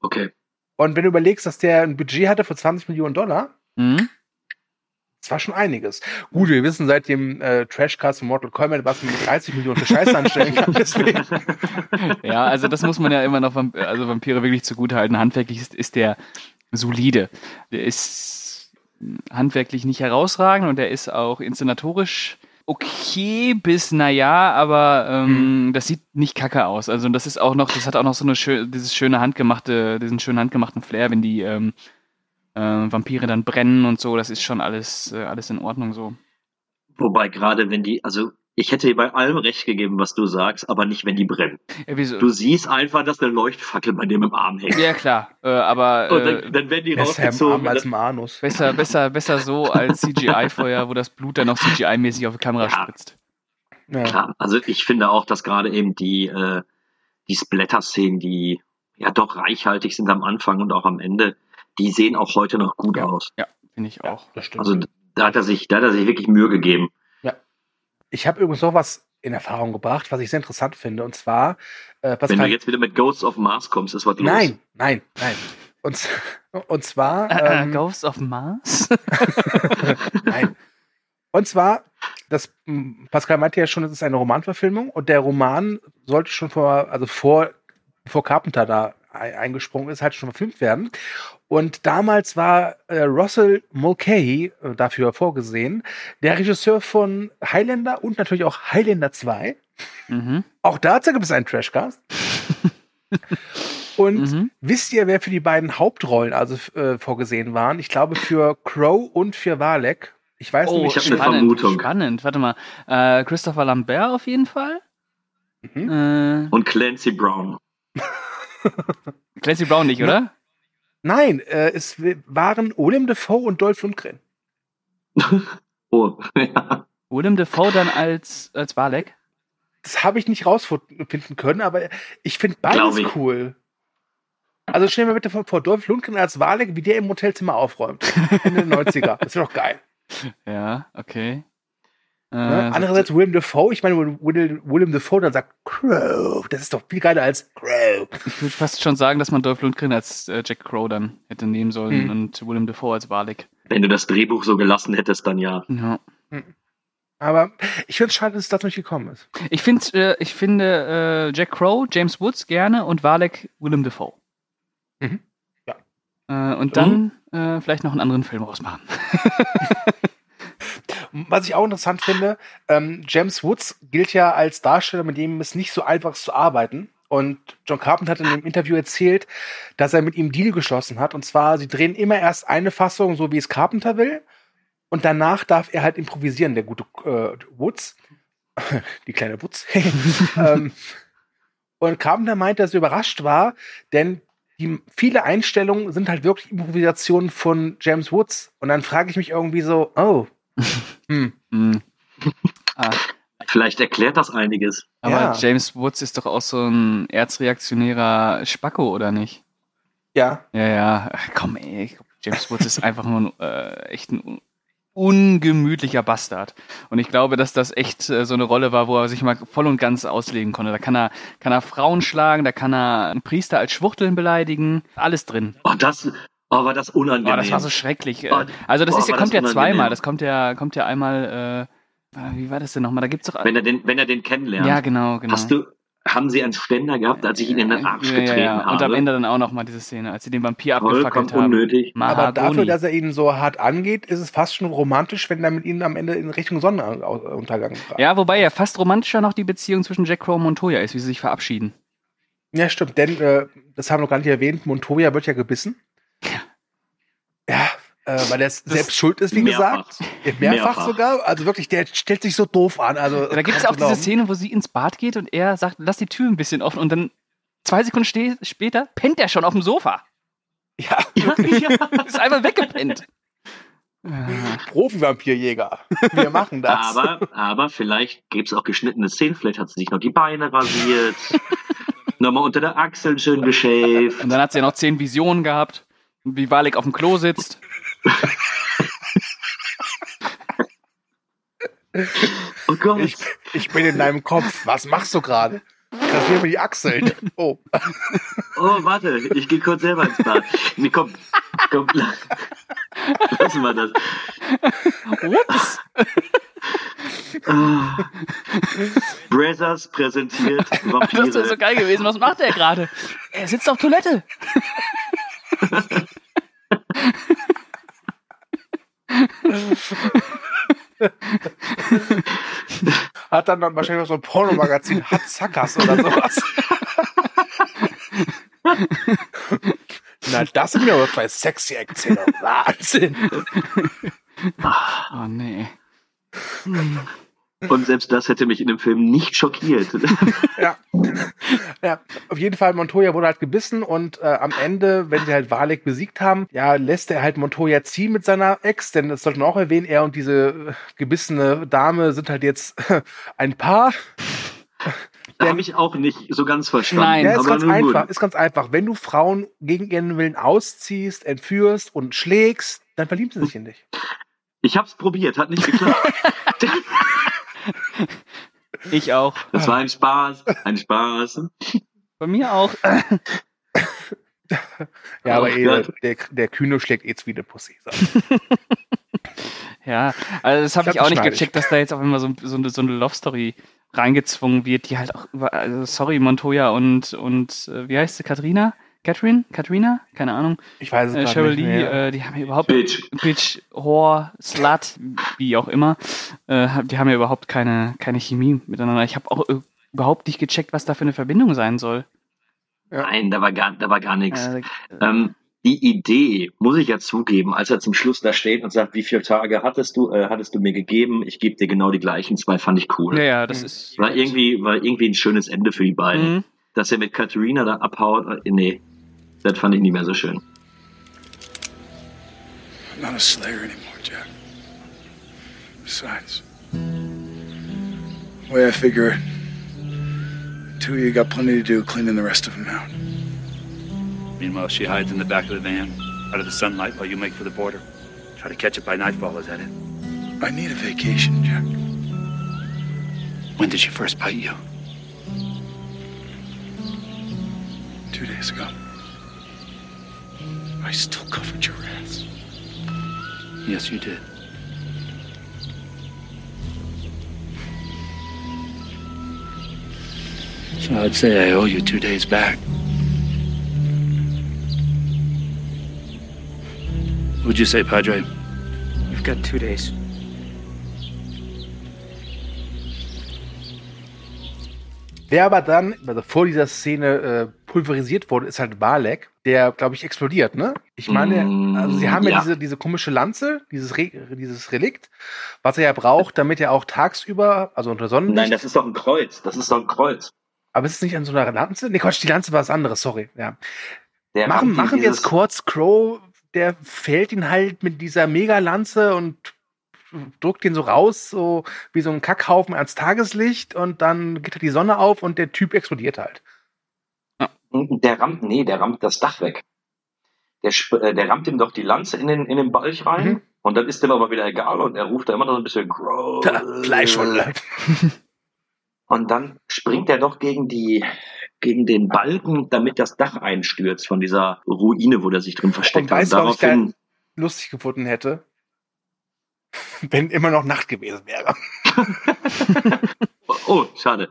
Okay. Und wenn du überlegst, dass der ein Budget hatte von 20 Millionen Dollar, Mhm. das war schon einiges. Gut, wir wissen seit dem äh, Trashcast von Mortal Kombat, was man mit 30 Millionen für Scheiße anstellen kann. Deswegen. [LAUGHS] Ja, also das muss man ja immer noch also Vampire wirklich zugutehalten. Handwerklich ist, ist der solide. Der ist handwerklich nicht herausragend und der ist auch inszenatorisch okay bis naja, aber ähm, das sieht nicht kacke aus. Also das ist auch noch, das hat auch noch so eine schöne, dieses schöne handgemachte, diesen schönen handgemachten Flair, wenn die ähm, äh, Vampire dann brennen und so, das ist schon alles, äh, alles in Ordnung so. Wobei gerade wenn die, also ich hätte dir bei allem recht gegeben, was du sagst, aber nicht, wenn die brennen. Ja, wieso? Du siehst einfach, dass eine Leuchtfackel bei dem im Arm hängt. ja klar, äh, aber Und äh, dann, dann werden die Besser im rausgezogen. Arm als im Anus. Besser, besser, besser so als CGI-Feuer, wo das Blut dann noch CGI-mäßig auf die Kamera Ja. spritzt. Ja. Klar, also ich finde auch, dass gerade eben die, äh, die Splatter-Szenen, die ja doch reichhaltig sind am Anfang und auch am Ende, die sehen auch heute noch gut Ja. aus. Finde ich auch. Das stimmt. Also da hat er sich, da hat er sich wirklich Mühe gegeben. Ich habe übrigens noch was in Erfahrung gebracht, was ich sehr interessant finde. Und zwar, äh, Wenn Pascal, du jetzt wieder mit Ghosts of Mars kommst, ist was los. nein, nein, nein. Und, und zwar, Äh, ähm, Ghost of Mars? [LAUGHS] nein. Und zwar, das Pascal meinte ja schon, es ist eine Romanverfilmung und der Roman sollte schon vor, also vor, bevor Carpenter da eingesprungen ist, halt schon verfilmt werden. Und damals war äh, Russell Mulcahy äh, dafür vorgesehen, der Regisseur von Highlander und natürlich auch Highlander 2. mhm. Auch dazu gibt es einen Trashcast. [LAUGHS] Und Mhm. wisst ihr, wer für die beiden Hauptrollen also äh, vorgesehen waren? Ich glaube für Crow und für Valek. Ich weiß Oh, nicht. ich hab eine Vermutung. spannend. Warte mal. Äh, Christopher Lambert auf jeden Fall. Mhm. Äh, Und Clancy Brown. Clancy Brown nicht, oder? Nein, äh, es waren Olem Defoe und Dolph Lundgren. [LAUGHS] Oh, [LAUGHS] ja. Willem Dafoe dann als, als Valek? Das habe ich nicht rausfinden können, aber ich finde beides ich. cool. Also stell mir bitte vor, vor Dolph Lundgren als Valek, wie der im Hotelzimmer aufräumt. In den [LAUGHS] 90er. Das wäre doch geil. Ja, okay. Äh, Ne? Andererseits Willem Dafoe, ich meine, wenn Will- Willem Dafoe dann sagt Crow, das ist doch viel geiler als Crow. Ich würde fast schon sagen, dass man Dolph Lundgren als äh, Jack Crow dann hätte nehmen sollen Hm. und Willem Dafoe als Valek. Wenn du das Drehbuch so gelassen hättest, dann ja. Ja. Aber ich finde es schade, dass es dazu nicht gekommen ist. Ich, find, äh, ich finde äh, Jack Crow, James Woods gerne und Valek Willem Dafoe. Mhm. Ja. Äh, und dann äh, vielleicht noch einen anderen Film rausmachen. [LAUGHS] Was ich auch interessant finde, ähm, James Woods gilt ja als Darsteller, mit dem es nicht so einfach ist zu arbeiten. Und John Carpenter hat in dem Interview erzählt, dass er mit ihm Deal geschlossen hat. Und zwar, sie drehen immer erst eine Fassung, so wie es Carpenter will. Und danach darf er halt improvisieren, der gute äh, Woods. [LAUGHS] Die kleine Woods. [LAUGHS] ähm, und Carpenter meint, dass er überrascht war, denn die viele Einstellungen sind halt wirklich Improvisationen von James Woods. Und dann frage ich mich irgendwie so, oh, hm, Hm. [LAUGHS] Ah, Vielleicht erklärt das einiges. aber Ja. James Woods ist doch auch so ein erzreaktionärer Spacko, oder nicht? ja, Ja, ja. Ach, komm, ey. James Woods ist einfach nur ein, äh, echt ein un- ungemütlicher Bastard. Und ich glaube, dass das echt äh, so eine Rolle war, wo er sich mal voll und ganz auslegen konnte. Da kann er, kann er Frauen schlagen, da kann er einen Priester als Schwuchteln beleidigen. Alles drin. Oh, das, oh, war das unangenehm. Oh, das war so schrecklich. Oh, äh. Also das boah, ist kommt das ja zweimal. Das kommt ja, kommt ja einmal, äh, wie war das denn nochmal? Da gibt's doch. wenn er den, wenn er den kennenlernt. ja, genau, genau. Hast du, haben sie einen Ständer gehabt, als ich ihn in den Arsch ja, ja, getreten ja. habe? Und am Ende dann auch nochmal diese Szene, als sie den Vampir Vollkommen abgefackelt haben. unnötig. aber dafür, dass er ihn so hart angeht, ist es fast schon romantisch, wenn er mit ihnen am Ende in Richtung Sonnenuntergang fragt. Ja, wobei ja fast romantischer noch die Beziehung zwischen Jack Crow und Montoya ist, wie sie sich verabschieden. Ja, stimmt, denn äh, das haben wir noch gar nicht erwähnt, Montoya wird ja gebissen. Ja, äh, weil er selbst schuld ist, wie Mehrfach. gesagt. Ja, Mehrfach, Mehrfach. sogar. Also wirklich, der stellt sich so doof an. Also, Da gibt es kannst auch diese. Szene, wo sie ins Bad geht und er sagt, lass die Tür ein bisschen offen und dann zwei Sekunden ste später pennt er schon auf dem Sofa. Ja, [LAUGHS] Ist einfach weggepennt. [LAUGHS] Profi-Vampirjäger. Wir machen das. Aber, aber vielleicht gäbe es auch geschnittene Szenen. Vielleicht hat sie sich noch die Beine rasiert. [LAUGHS] Nochmal unter der Achsel schön geschäft. Und dann hat sie ja noch zehn Visionen gehabt, wie Walek auf dem Klo sitzt. Oh Gott. ich, ich bin in deinem Kopf. Was machst du gerade? Rasier mir die Achseln. Oh. Oh, warte, ich gehe kurz selber ins Bad. Nee, komm, komm, la- lassen wir das. Ups. Ah. Brothers präsentiert Das Vampire. ist so geil gewesen. Was macht er gerade? Er sitzt auf Toilette. Hat dann, dann wahrscheinlich noch so ein Pornomagazin, hat Zackers oder sowas. Na, das sind mir aber zwei sexy Eckzähne. Wahnsinn. Oh nee. Und selbst das hätte mich in dem Film nicht schockiert. [LAUGHS] Ja. ja, auf jeden Fall, Montoya wurde halt gebissen und äh, am Ende, wenn sie halt Walek besiegt haben, ja, lässt er halt Montoya ziehen mit seiner Ex, denn das sollte man auch erwähnen, er und diese äh, gebissene Dame sind halt jetzt [LAUGHS] ein Paar. Da habe ich auch nicht so ganz verstanden. Nein. Ja, ist aber ganz gut. einfach, ist ganz einfach. Wenn du Frauen gegen ihren Willen ausziehst, entführst und schlägst, dann verliebt sie sich in dich. Ich habe es probiert, hat nicht geklappt. [LAUGHS] Ich auch. Das war ein Spaß, ein Spaß. Bei mir auch. Ja, aber Ach eh, der, der Kühne schlägt eh wie eine Pussy. [LAUGHS] Ja, also das habe Ich ich, auch nicht gecheckt, dass da jetzt auf einmal so, so, eine, so eine Love Story reingezwungen wird, die halt auch über, also sorry, Montoya und, und äh, wie heißt sie, Katrina? Catherine? Katrina? Keine Ahnung. Ich weiß es Äh, Cheryl nicht Lee, mehr. äh, die haben ja überhaupt Bitch. Bitch, Whore, Slut, wie auch immer. Äh, die haben ja überhaupt keine, keine Chemie miteinander. Ich habe auch äh, überhaupt nicht gecheckt, was da für eine Verbindung sein soll. Nein, da war gar, da war gar nichts. Äh, Ähm, die Idee, muss ich ja zugeben, als er zum Schluss da steht und sagt, wie viele Tage hattest du, äh, hattest du mir gegeben? Ich gebe dir genau die gleichen zwei, fand ich cool. ja, ja, das Mhm. ist. War irgendwie, war irgendwie ein schönes Ende für die beiden. Mhm. Dass er mit Katharina da abhaut, äh, nee, das fand ich nicht mehr so schön. I'm not a slayer anymore, Jack. Besides, the way I figure it, two of you got plenty to do cleaning the rest of them out. Meanwhile, she hides in the back of the van, out of the sunlight, while you make for the border. Try to catch it by nightfall, is that it? I need a vacation, Jack. When did she first bite you? Two days ago. I still covered your ass. Yes, you did. So I'd say I owe you two days back. What'd you say, Padre? You've got two days. Wer aber dann, also vor dieser Szene äh, pulverisiert wurde, ist halt Balek, der, glaube ich, explodiert, ne? Ich meine, Mm, also sie haben ja, ja. diese, diese komische Lanze, dieses, Re dieses Relikt, was er ja braucht, damit er auch tagsüber, also unter Sonnenlicht. Nein, das ist doch ein Kreuz. Das ist doch ein Kreuz. aber ist es nicht an so einer Lanze? Nee, Quatsch, die Lanze war was anderes, sorry. Ja. Der machen machen wir jetzt kurz Crow, der fällt ihn halt mit dieser Megalanze und drückt ihn so raus, so wie so ein Kackhaufen ans Tageslicht und dann geht halt die Sonne auf und der Typ explodiert halt. Der rammt, nee, der rammt das Dach weg. Der, äh, der rammt ihm doch die Lanze in den, in den Balch rein Mhm. und dann ist dem aber wieder egal und er ruft da immer noch ein bisschen Grow. Fleischwunde. [LAUGHS] [LAUGHS] Und dann springt er doch gegen die, gegen den Balken, damit das Dach einstürzt von dieser Ruine, wo der sich drin versteckt Und hat. weißt du, was ich daraufhin, lustig gefunden hätte? [LAUGHS] Wenn immer noch Nacht gewesen wäre. [LAUGHS] oh, schade.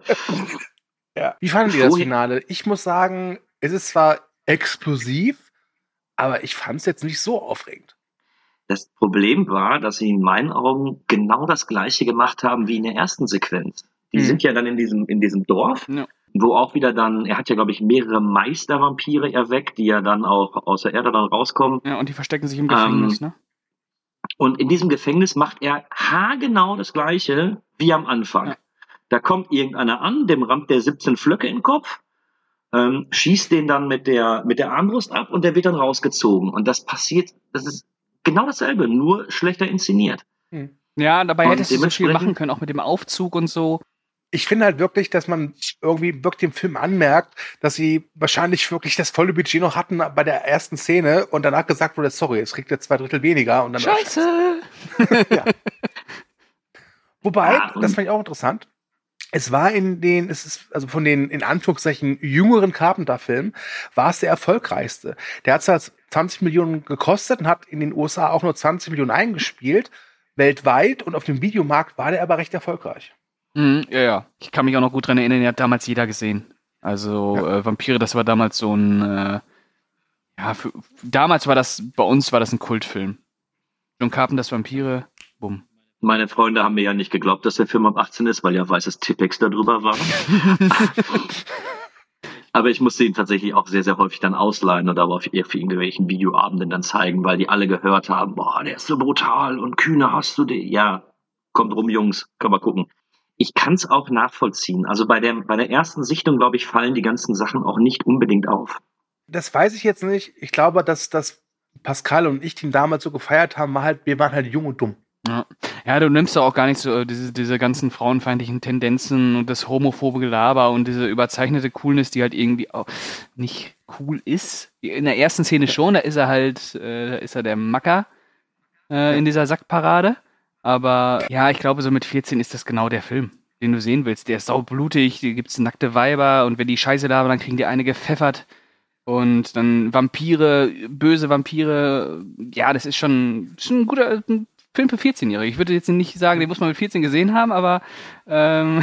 Ja. Wie fandet ihr das Finale? Ich muss sagen, es ist zwar explosiv, aber ich fand es jetzt nicht so aufregend. Das Problem war, dass sie in meinen Augen genau das gleiche gemacht haben wie in der ersten Sequenz. Die Mhm. sind ja dann in diesem, in diesem Dorf, Ja. wo auch wieder dann, er hat ja, glaube ich, mehrere Meistervampire erweckt, die ja dann auch aus der Erde dann rauskommen. Ja, und die verstecken sich im Gefängnis, Ähm, ne? Und in diesem Gefängnis macht er haargenau das gleiche wie am Anfang. Ja. Da kommt irgendeiner an, dem rammt der 17 Flöcke in den Kopf, ähm, schießt den dann mit der, mit der Armbrust ab und der wird dann rausgezogen. Und das passiert, das ist genau dasselbe, nur schlechter inszeniert. Ja, dabei und hättest du so viel machen können, auch mit dem Aufzug und so. Ich finde halt wirklich, dass man irgendwie wirklich dem Film anmerkt, dass sie wahrscheinlich wirklich das volle Budget noch hatten bei der ersten Szene und danach gesagt wurde, sorry, es kriegt jetzt zwei Drittel weniger und dann Scheiße! [LAUGHS] Wobei, Ah, das fand ich auch interessant. Es war in den, es ist, also von den, in Anführungszeichen, jüngeren Carpenter-Filmen, war es der erfolgreichste. Der hat zwar 20 Millionen gekostet und hat in den USA auch nur 20 Millionen eingespielt, weltweit, und auf dem Videomarkt war der aber recht erfolgreich. Mhm, ja, ja. Ich kann mich auch noch gut dran erinnern, den hat damals jeder gesehen. Also äh, Vampire, das war damals so ein, äh, ja, für, damals war das, bei uns war das ein Kultfilm. John Carpenters Vampire, bumm. Meine Freunde haben mir ja nicht geglaubt, dass der Film ab 18 ist, weil ja weißes Tippex da drüber war. [LAUGHS] Aber ich musste ihn tatsächlich auch sehr, sehr häufig dann ausleihen oder aber auf irgendwelchen Videoabenden dann zeigen, weil die alle gehört haben, boah, der ist so brutal und kühne hast du den. Ja, kommt rum, Jungs, können wir gucken. Ich kann es auch nachvollziehen. Also bei der, bei der ersten Sichtung, glaube ich, fallen die ganzen Sachen auch nicht unbedingt auf. Das weiß ich jetzt nicht. Ich glaube, dass, dass Pascal und ich den damals so gefeiert haben, war halt, wir waren halt jung und dumm. Ja. ja, du nimmst doch auch gar nicht so äh, diese, diese ganzen frauenfeindlichen Tendenzen und das homophobe Gelaber und diese überzeichnete Coolness, die halt irgendwie auch nicht cool ist. In der ersten Szene schon, da ist er halt, äh, da ist er der Macker äh, in dieser Sackparade. Aber ja, ich glaube, so mit 14 ist das genau der Film, den du sehen willst. Der ist saublutig, da gibt's nackte Weiber und wenn die Scheiße labern, dann kriegen die eine gepfeffert. Und dann Vampire, böse Vampire, ja, das ist schon, schon ein guter ein Film für 14-Jährige. Ich würde jetzt nicht sagen, den muss man mit 14 gesehen haben, aber, ähm,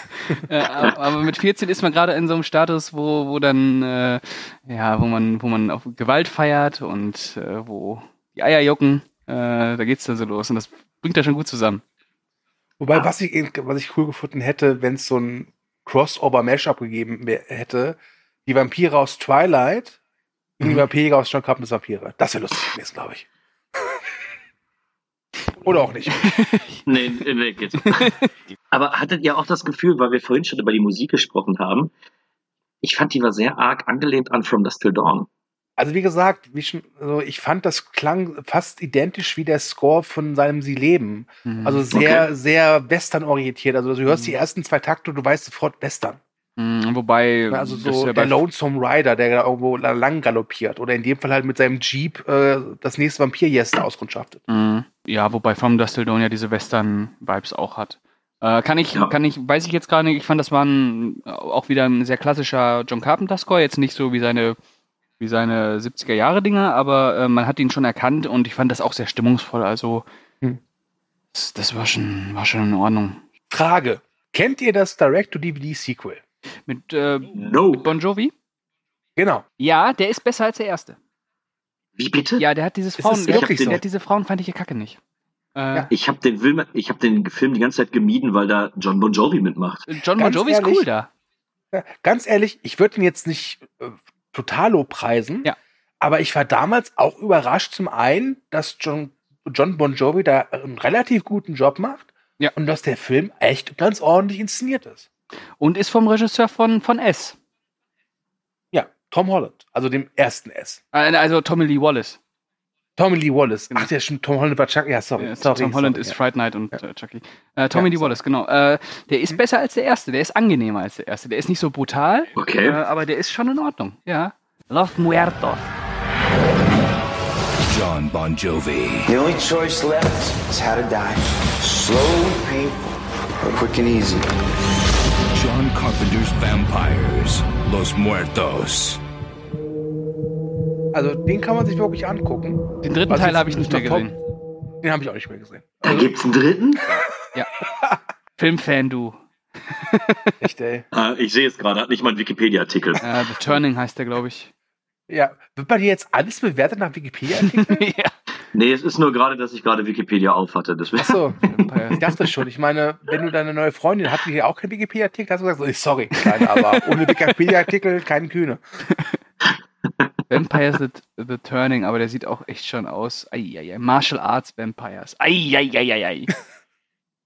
[LAUGHS] äh, aber mit 14 ist man gerade in so einem Status, wo, wo dann, äh, ja, wo man, wo man auf Gewalt feiert und äh, wo die Eier jucken, äh, da geht's dann so los und das bringt da schon gut zusammen. Wobei, was ich, was ich cool gefunden hätte, wenn es so ein Crossover-Mashup gegeben hätte, die Vampire aus Twilight gegen die Vampire aus John Carpenter's Vampire. Das wäre lustig gewesen, glaube ich. [LAUGHS] Oder auch nicht. [LAUGHS] Nee, nee, geht. Aber hattet ihr auch das Gefühl, weil wir vorhin schon über die Musik gesprochen haben, ich fand, die war sehr arg angelehnt an From Dusk Till Dawn. Also wie gesagt, wie schon, also ich fand, das klang fast identisch wie der Score von seinem Sie leben. Mhm. Also sehr, Okay. sehr western-orientiert. Also du hörst die ersten zwei Takte und du weißt sofort Western. Mhm, wobei, Also so ja der Lonesome Rider, der da irgendwo lang galoppiert. Oder in dem Fall halt mit seinem Jeep äh, das nächste Vampirjester auskundschaftet. Mhm. Ja, wobei From Dust Till Dawn ja diese Western-Vibes auch hat. Äh, kann ich, Ja. kann ich, weiß ich jetzt gar nicht, ich fand, das war ein, auch wieder ein sehr klassischer John Carpenter-Score, jetzt nicht so wie seine, wie seine 70er-Jahre-Dinger, aber äh, man hat ihn schon erkannt und ich fand das auch sehr stimmungsvoll, also Hm. das, das war schon, war schon in Ordnung. Frage. Kennt ihr das Direct-to-DVD-Sequel? Mit, äh, No. mit Bon Jovi? Genau. Ja, der ist besser als der erste. Wie bitte? Ja, der hat dieses Ist Frauen, es der, wirklich der so? hat diese frauenfeindliche Kacke nicht. Äh, Ja. Ich habe den Film, ich habe den Film die ganze Zeit gemieden, weil da John Bon Jovi mitmacht. John Bon Jovi ist cool da. Ganz ehrlich, ich würde ihn jetzt nicht äh, total lobpreisen, Ja. aber ich war damals auch überrascht zum einen, dass John, John Bon Jovi da einen relativ guten Job macht Ja. und dass der Film echt ganz ordentlich inszeniert ist. Und ist vom Regisseur von, von S. Ja, Tom Holland, also dem ersten S. Äh, Also Tommy Lee Wallace. Tommy Lee Wallace. Genau. Ach, der stimmt, Tom Holland war Chuck. Ja, sorry. Ja, sorry Tom Holland sorry, ist ja. Fright Night und äh, Chucky. Äh, Tommy Ja, Lee. Wallace, genau. Äh, der ist besser als der erste. Der ist angenehmer als der erste. Der ist nicht so brutal, Okay. äh, aber der ist schon in Ordnung. Ja. Los Muertos. John Bon Jovi. The only choice left is how to die. Slow and painful, or quick and easy. John Carpenter's Vampires. Los Muertos. Also, den kann man sich wirklich angucken. Den dritten Also Teil habe ich nicht mehr doch top. gesehen. Den habe ich auch nicht mehr gesehen. Da gibt's einen dritten? [LAUGHS] Ja. Filmfan, du. [LAUGHS] Echt, ey. Äh, ich sehe es gerade, hat nicht mal einen Wikipedia-Artikel. Äh, The Turning heißt der, glaube ich. Ja, wird bei dir jetzt alles bewertet nach Wikipedia-Artikeln? [LAUGHS] ja. Nee, es ist nur gerade, dass ich gerade Wikipedia auf hatte. Deswegen. Achso, ich dachte schon. Ich meine, wenn du deine neue Freundin hat, die hier auch keinen Wikipedia-Artikel, hast du gesagt, so, sorry, Kleine, aber ohne Wikipedia-Artikel kein Kühne. Vampires the, the Turning, aber der sieht auch echt schon aus. Eieiei. Martial Arts Vampires. Eieiei.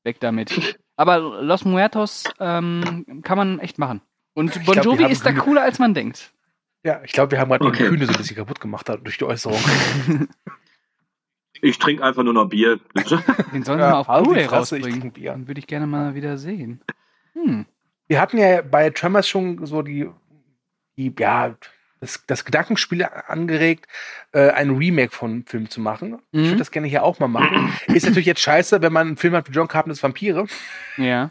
Weg damit. Aber Los Muertos ähm, kann man echt machen. Und Bon glaub, Jovi haben ist da cooler, als man denkt. Ja, ich glaube, wir haben gerade Okay. den Kühne so ein bisschen kaputt gemacht halt, durch die Äußerung. Ich trinke einfach nur noch Bier. Den sollen Ja, wir mal auf halt die Blu-ray rausbringen. Bier. Den würde ich gerne mal wieder sehen. Hm. Wir hatten ja bei Tremors schon so die, die ja, das, das Gedankenspiel angeregt, äh, ein Remake von einem Film zu machen. Ich Mhm. würde das gerne hier auch mal machen. Ist natürlich jetzt scheiße, wenn man einen Film hat wie John Carpenter's Vampire. Ja.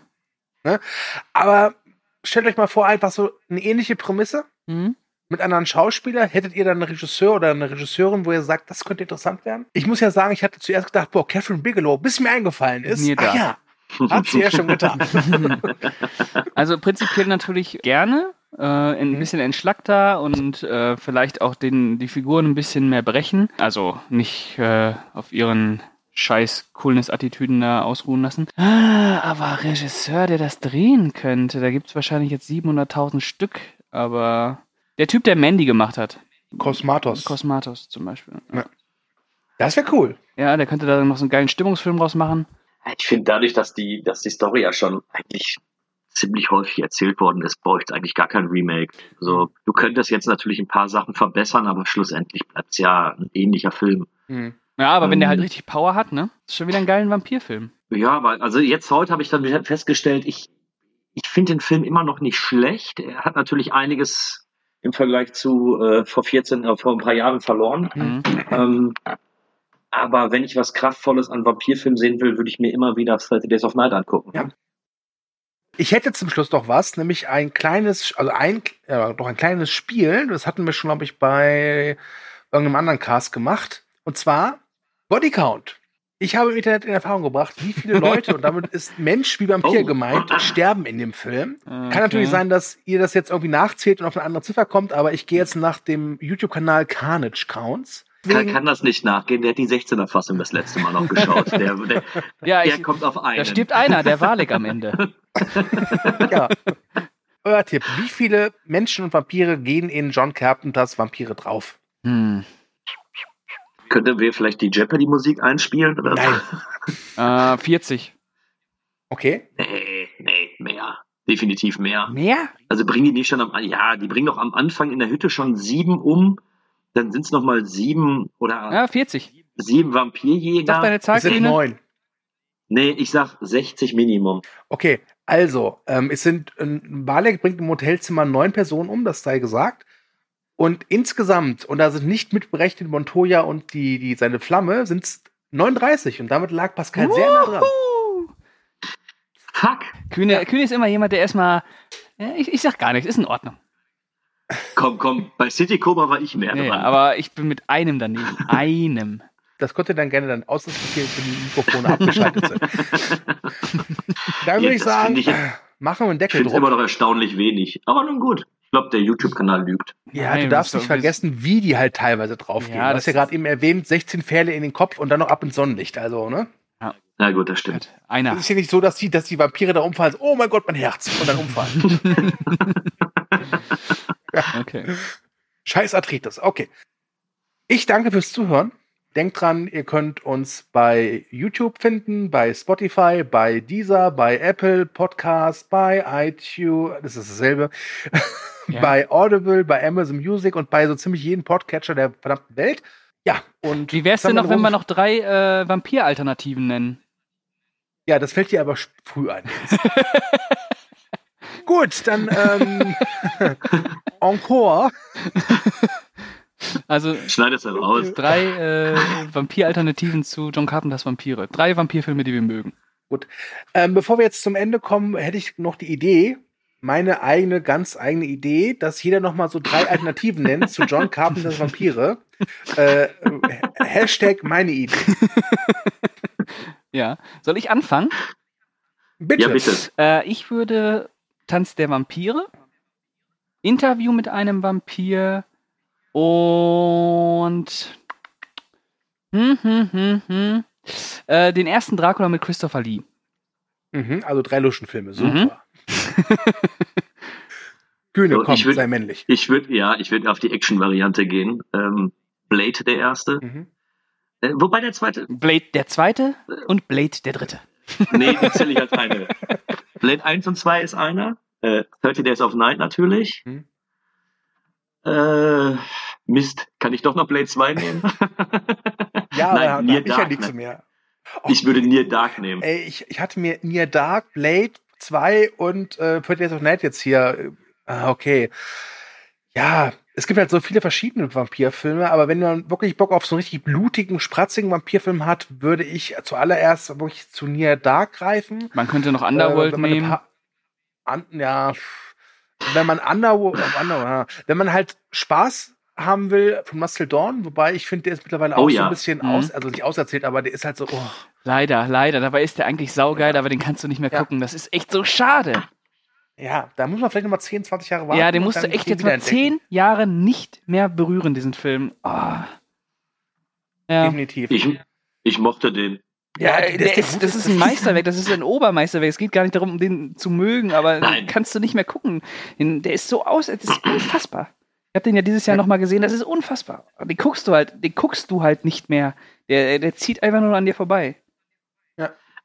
Aber stellt euch mal vor, einfach so eine ähnliche Prämisse Hm? mit anderen Schauspielern. Hättet ihr dann einen Regisseur oder eine Regisseurin, wo ihr sagt, das könnte interessant werden? Ich muss ja sagen, ich hatte zuerst gedacht, boah, Catherine Bigelow, bis mir eingefallen ist. Mir ja, hat sie ja schon getan. [LAUGHS] [LAUGHS] Also prinzipiell natürlich gerne. Äh, ein Mhm. bisschen entschlackter und äh, vielleicht auch den, die Figuren ein bisschen mehr brechen. Also nicht äh, auf ihren scheiß Coolness-Attitüden da ausruhen lassen. Ah, aber Regisseur, der das drehen könnte, da gibt es wahrscheinlich jetzt 700.000 Stück. Aber der Typ, der Mandy gemacht hat. Cosmatos. Cosmatos zum Beispiel. Das wäre cool. Ja, der könnte da noch so einen geilen Stimmungsfilm draus machen. Ich finde dadurch, dass die, dass die Story ja schon eigentlich ziemlich häufig erzählt worden ist, bräuchte eigentlich gar kein Remake. Also du könntest jetzt natürlich ein paar Sachen verbessern, aber schlussendlich bleibt es ja ein ähnlicher Film. Hm. Ja, aber wenn der halt Ähm. richtig Power hat, ne? Ist schon wieder ein geiler Vampirfilm. Ja, aber also jetzt heute habe ich dann festgestellt, ich, ich finde den Film immer noch nicht schlecht. Er hat natürlich einiges im Vergleich zu äh, vor 14, äh, vor ein paar Jahren verloren. Mhm. Ähm, aber wenn ich was Kraftvolles an Vampirfilmen sehen will, würde ich mir immer wieder 30 Days of Night angucken. Ja. Ich hätte zum Schluss noch was, nämlich ein kleines, also ein, ja, noch ein kleines Spiel. Das hatten wir schon, glaube ich, bei irgendeinem anderen Cast gemacht. Und zwar Body Count. Ich habe im Internet in Erfahrung gebracht, wie viele Leute, und damit ist Mensch wie Vampir Oh. gemeint, sterben in dem Film. Okay. Kann natürlich sein, dass ihr das jetzt irgendwie nachzählt und auf eine andere Ziffer kommt, aber ich gehe jetzt nach dem YouTube-Kanal Carnage Counts. Kann, kann das nicht nachgehen. Der hat die 16er Fassung das letzte Mal noch geschaut. Der, der, Ja, der ich, kommt auf einen. da stirbt einer, der Walik am Ende. [LAUGHS] ja. Euer Tipp. Wie viele Menschen und Vampire gehen in John Carpenters Vampire drauf? Hm. Könnten wir vielleicht die Jeopardy-Musik einspielen? Oder? Nein. [LAUGHS] Äh, 40. Okay. Nee, nee, mehr. Definitiv mehr. Mehr? Also bringen die nicht schon am, ja, die bringen doch am Anfang in der Hütte schon sieben um, dann sind es nochmal sieben oder Ja, 40. sieben Vampirjäger. Sag deine Zahl, sind neun. Nee, ich sag 60 Minimum. Okay, also, ähm, es sind, ein Balek bringt im Hotelzimmer neun Personen um, das sei gesagt. Und insgesamt, und da sind nicht mitberechnet Montoya und die, die, seine Flamme, sind es 39. Und damit lag Pascal sehr nah dran. Fuck. Kühne, Kühne ist immer jemand, der erstmal. Ja, ich, ich sag gar nichts, ist in Ordnung. Komm, komm, bei City Cobra war ich mehr Nee, dran. aber ich bin mit einem daneben. [LAUGHS] Einem. Das könnt ihr dann gerne dann ausdiskutieren, wenn die Mikrofone abgeschaltet sind. [LAUGHS] dann würde Ja, ich sagen, finde ich- machen wir einen ich Deckel es immer drauf. noch erstaunlich wenig. Aber nun gut. Ich glaube, der YouTube-Kanal lügt. Ja, Nein, du darfst nicht vergessen, wie die halt teilweise draufgehen. Ja, du das hast ja gerade eben erwähnt, 16 Pfähle in den Kopf und dann noch ab ins Sonnenlicht. Also, ne? Na gut, das stimmt. Einer. Es ist ja nicht so, dass die, dass die Vampire da umfallen. Oh mein Gott, mein Herz. Und dann umfallen. [LAUGHS] [LAUGHS] Okay. Scheiß Arthritis. Okay. Ich danke fürs Zuhören. Denkt dran, ihr könnt uns bei YouTube finden, bei Spotify, bei Deezer, bei Apple Podcast, bei iTunes, das ist dasselbe, [LAUGHS] Ja. bei Audible, bei Amazon Music und bei so ziemlich jedem Podcatcher der verdammten Welt. Ja, und Wie wär's denn noch, wenn wir noch drei äh, Vampir-Alternativen nennen? Ja, das fällt dir aber früh ein. [LAUGHS] Gut, dann ähm, [LAUGHS] Encore. Also Schneid es raus. drei äh, Vampir-Alternativen zu John Carpenters Vampire. Drei Vampirfilme, die wir mögen. Ähm, bevor wir jetzt zum Ende kommen, hätte ich noch die Idee, meine eigene, ganz eigene Idee, dass jeder noch mal so drei [LAUGHS] Alternativen nennt zu John Carpenters Vampire. Äh, Hashtag meine Idee. Ja. Soll ich anfangen? Bitte. Ja, bitte. Äh, ich würde Tanz der Vampire, Interview mit einem Vampir und hm, hm, hm, hm. Äh, den ersten Dracula mit Christopher Lee. Mhm, also drei Luschenfilme, super. Mhm. [LAUGHS] Güne, So, komm, ich würd- sei männlich. Ich würde, ja, ich würde auf die Action-Variante gehen. Ähm, Blade der erste. Mhm. Äh, wobei der zweite, Blade der zweite und Blade der dritte. nee, die [LAUGHS] zähle ich als eine. Blade 1 und 2 ist einer. Äh, 30 Days of Night natürlich. Mhm. Äh, Mist, kann ich doch noch Blade 2 nehmen? [LAUGHS] Ja, Nein, aber da Near hab ich ja Dark, nichts ne? mehr. Ich würde Near Dark nehmen. Ey, ich, ich hatte mir Near Dark, Blade 2 und äh, Pretty Days of Night jetzt hier. äh, Ah, okay. Ja, es gibt halt so viele verschiedene Vampirfilme, aber wenn man wirklich Bock auf so einen richtig blutigen, spratzigen Vampirfilm hat, würde ich zuallererst wirklich zu Near Dark greifen. Man könnte noch Underworld Äh, man ein nehmen. An, ja, wenn man äh, ja. wenn man halt Spaß haben will von Muscle Dawn, wobei ich finde, der ist mittlerweile Oh auch so ja. ein bisschen Mhm. aus, also nicht auserzählt, aber der ist halt so, oh, Leider, leider. Dabei ist der eigentlich saugeil, aber den kannst du nicht mehr Ja. gucken. Das ist echt so schade. ja, da muss man vielleicht nochmal 10, 20 Jahre warten. ja, den musst du echt jetzt mal wiederentdecken. zehn Jahre nicht mehr berühren, diesen Film. Ja. Definitiv. Ich, ich mochte den. Ja, Ja, der ist, das ist ein Meisterwerk, das ist ein Obermeisterwerk. Es geht gar nicht darum, um den zu mögen, aber Nein. den kannst du nicht mehr gucken. Der ist so aus, das ist unfassbar. Ich habe den ja dieses Jahr nochmal gesehen, das ist unfassbar. Den guckst du halt, den guckst du halt nicht mehr. Der, der zieht einfach nur an dir vorbei.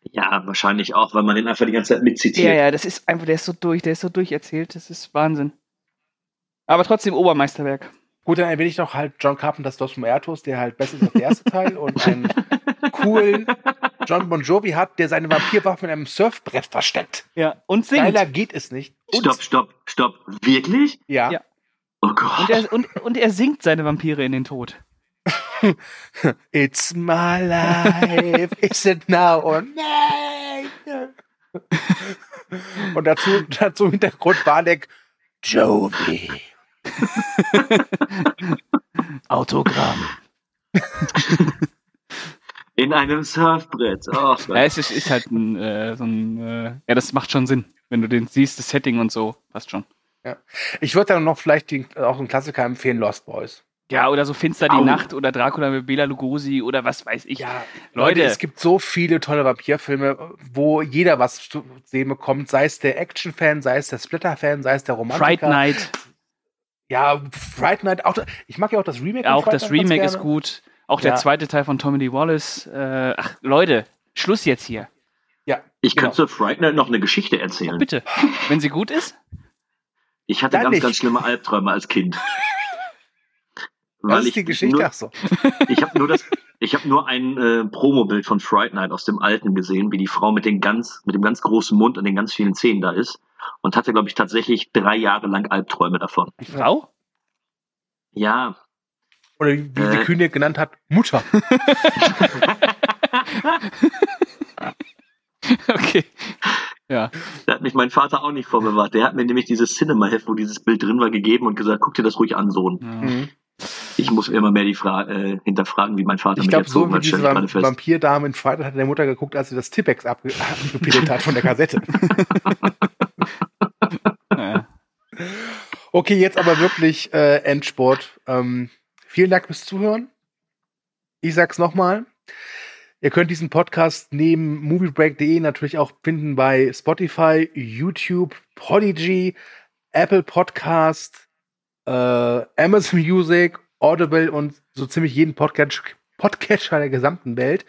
Ja, wahrscheinlich auch, weil man den einfach die ganze Zeit mitzitiert. Ja, ja, das ist einfach, der ist so durch, der ist so durcherzählt, das ist Wahnsinn. Aber trotzdem Obermeisterwerk. Gut, dann erwähne ich noch halt John Carpenters Dos Muertos, der halt besser ist als der erste Teil und einen [LAUGHS] coolen John Bon Jovi hat, der seine Vampirwaffe in einem Surfbrett versteckt. Ja, und singt. Geiler geht es nicht. Und, Stopp, stopp, stopp. Wirklich? Ja. Ja. Oh Gott. Und er, und, und er singt seine Vampire in den Tod. [LAUGHS] It's my life, is it now or never? Und dazu, dazu im Hintergrund Walek Jovi. [LAUGHS] Autogramm. [LAUGHS] In einem Surfbrett. Oh, Ja, es ist, ist halt ein, äh, so ein, äh, ja, das macht schon Sinn. Wenn du den siehst, das Setting und so, passt schon. Ich würde dann noch vielleicht den, auch einen Klassiker empfehlen, Lost Boys. Ja, oder so Finster die Au. Nacht oder Dracula mit Bela Lugosi oder was weiß ich. Ja, Leute. Leute, es gibt so viele tolle Vampirfilme, wo jeder was zu sehen bekommt, sei es der Action-Fan, sei es der Splitter-Fan, sei es der Romantiker. Fright Night, Ja, Fright Night. Auch, ich mag ja auch das Remake. auch das Remake ist gut. Auch der Ja. zweite Teil von Tommy Lee Wallace. Äh, ach, Leute, Schluss jetzt hier. Ja, Ich genau. könnte zu Fright Night noch eine Geschichte erzählen. Bitte. Wenn sie gut ist? Ich hatte Dann ganz, nicht. ganz schlimme Albträume als Kind. [LAUGHS] Was Weil ist ich die Geschichte? Nur, Ach so. [LAUGHS] ich habe nur das, ich habe nur ein äh, Promobild von Fright Night aus dem Alten gesehen, wie die Frau mit den ganz, mit dem ganz großen Mund und den ganz vielen Zähnen da ist und hatte, glaube ich, tatsächlich drei Jahre lang Albträume davon. Die Frau? Ja, Oder wie, wie die Äh. Kühne genannt hat, Mutter. [LAUGHS] okay. Ja. da hat mich mein Vater auch nicht vorbewahrt. Der hat mir nämlich dieses Cinema-Heft, wo dieses Bild drin war, gegeben und gesagt, guck dir das ruhig an, Sohn. Mhm. Ich muss immer mehr die Fra äh, hinterfragen, wie mein Vater Ich mich glaube, so erzogen wie hat, diese stelle ich gerade Vamp. Vampirdame in Night hat der Mutter geguckt, als sie das Tippex abge [LAUGHS] abgepillt hat von der Kassette. [LAUGHS] Okay, jetzt aber wirklich äh, Endsport. Ähm, vielen Dank fürs Zuhören. Ich sag's nochmal. Ihr könnt diesen Podcast neben moviebreak.de natürlich auch finden bei Spotify, YouTube, Podigy, Apple Podcast, äh, Amazon Music, Audible und so ziemlich jeden Podcast Podcatcher der gesamten Welt.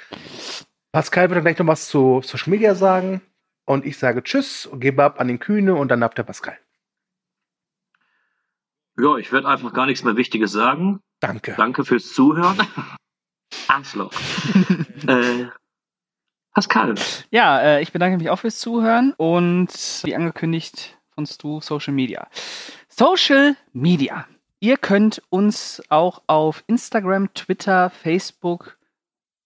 Pascal wird dann gleich noch was zu Social Media sagen. Und ich sage Tschüss und gebe ab an den Kühne und dann ab der Pascal. Ja, ich werde einfach gar nichts mehr Wichtiges sagen. Danke. Danke fürs Zuhören. [LAUGHS] Arschloch. äh, Pascal. Ja, äh, ich bedanke mich auch fürs Zuhören und wie angekündigt von Stu, Social Media. Social Media. Ihr könnt uns auch auf Instagram, Twitter, Facebook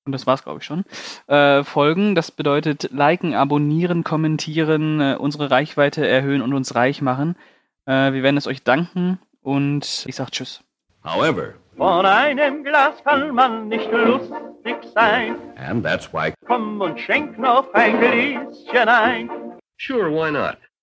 und das war's, glaube ich, schon, äh, folgen. Das bedeutet liken, abonnieren, kommentieren, äh, unsere Reichweite erhöhen und uns reich machen. Äh, wir werden es euch danken und ich sag Tschüss. However, Von einem Glas kann man nicht lustig sein. and that's why Komm und schenk noch ein Gläschen ein. Sure, why not?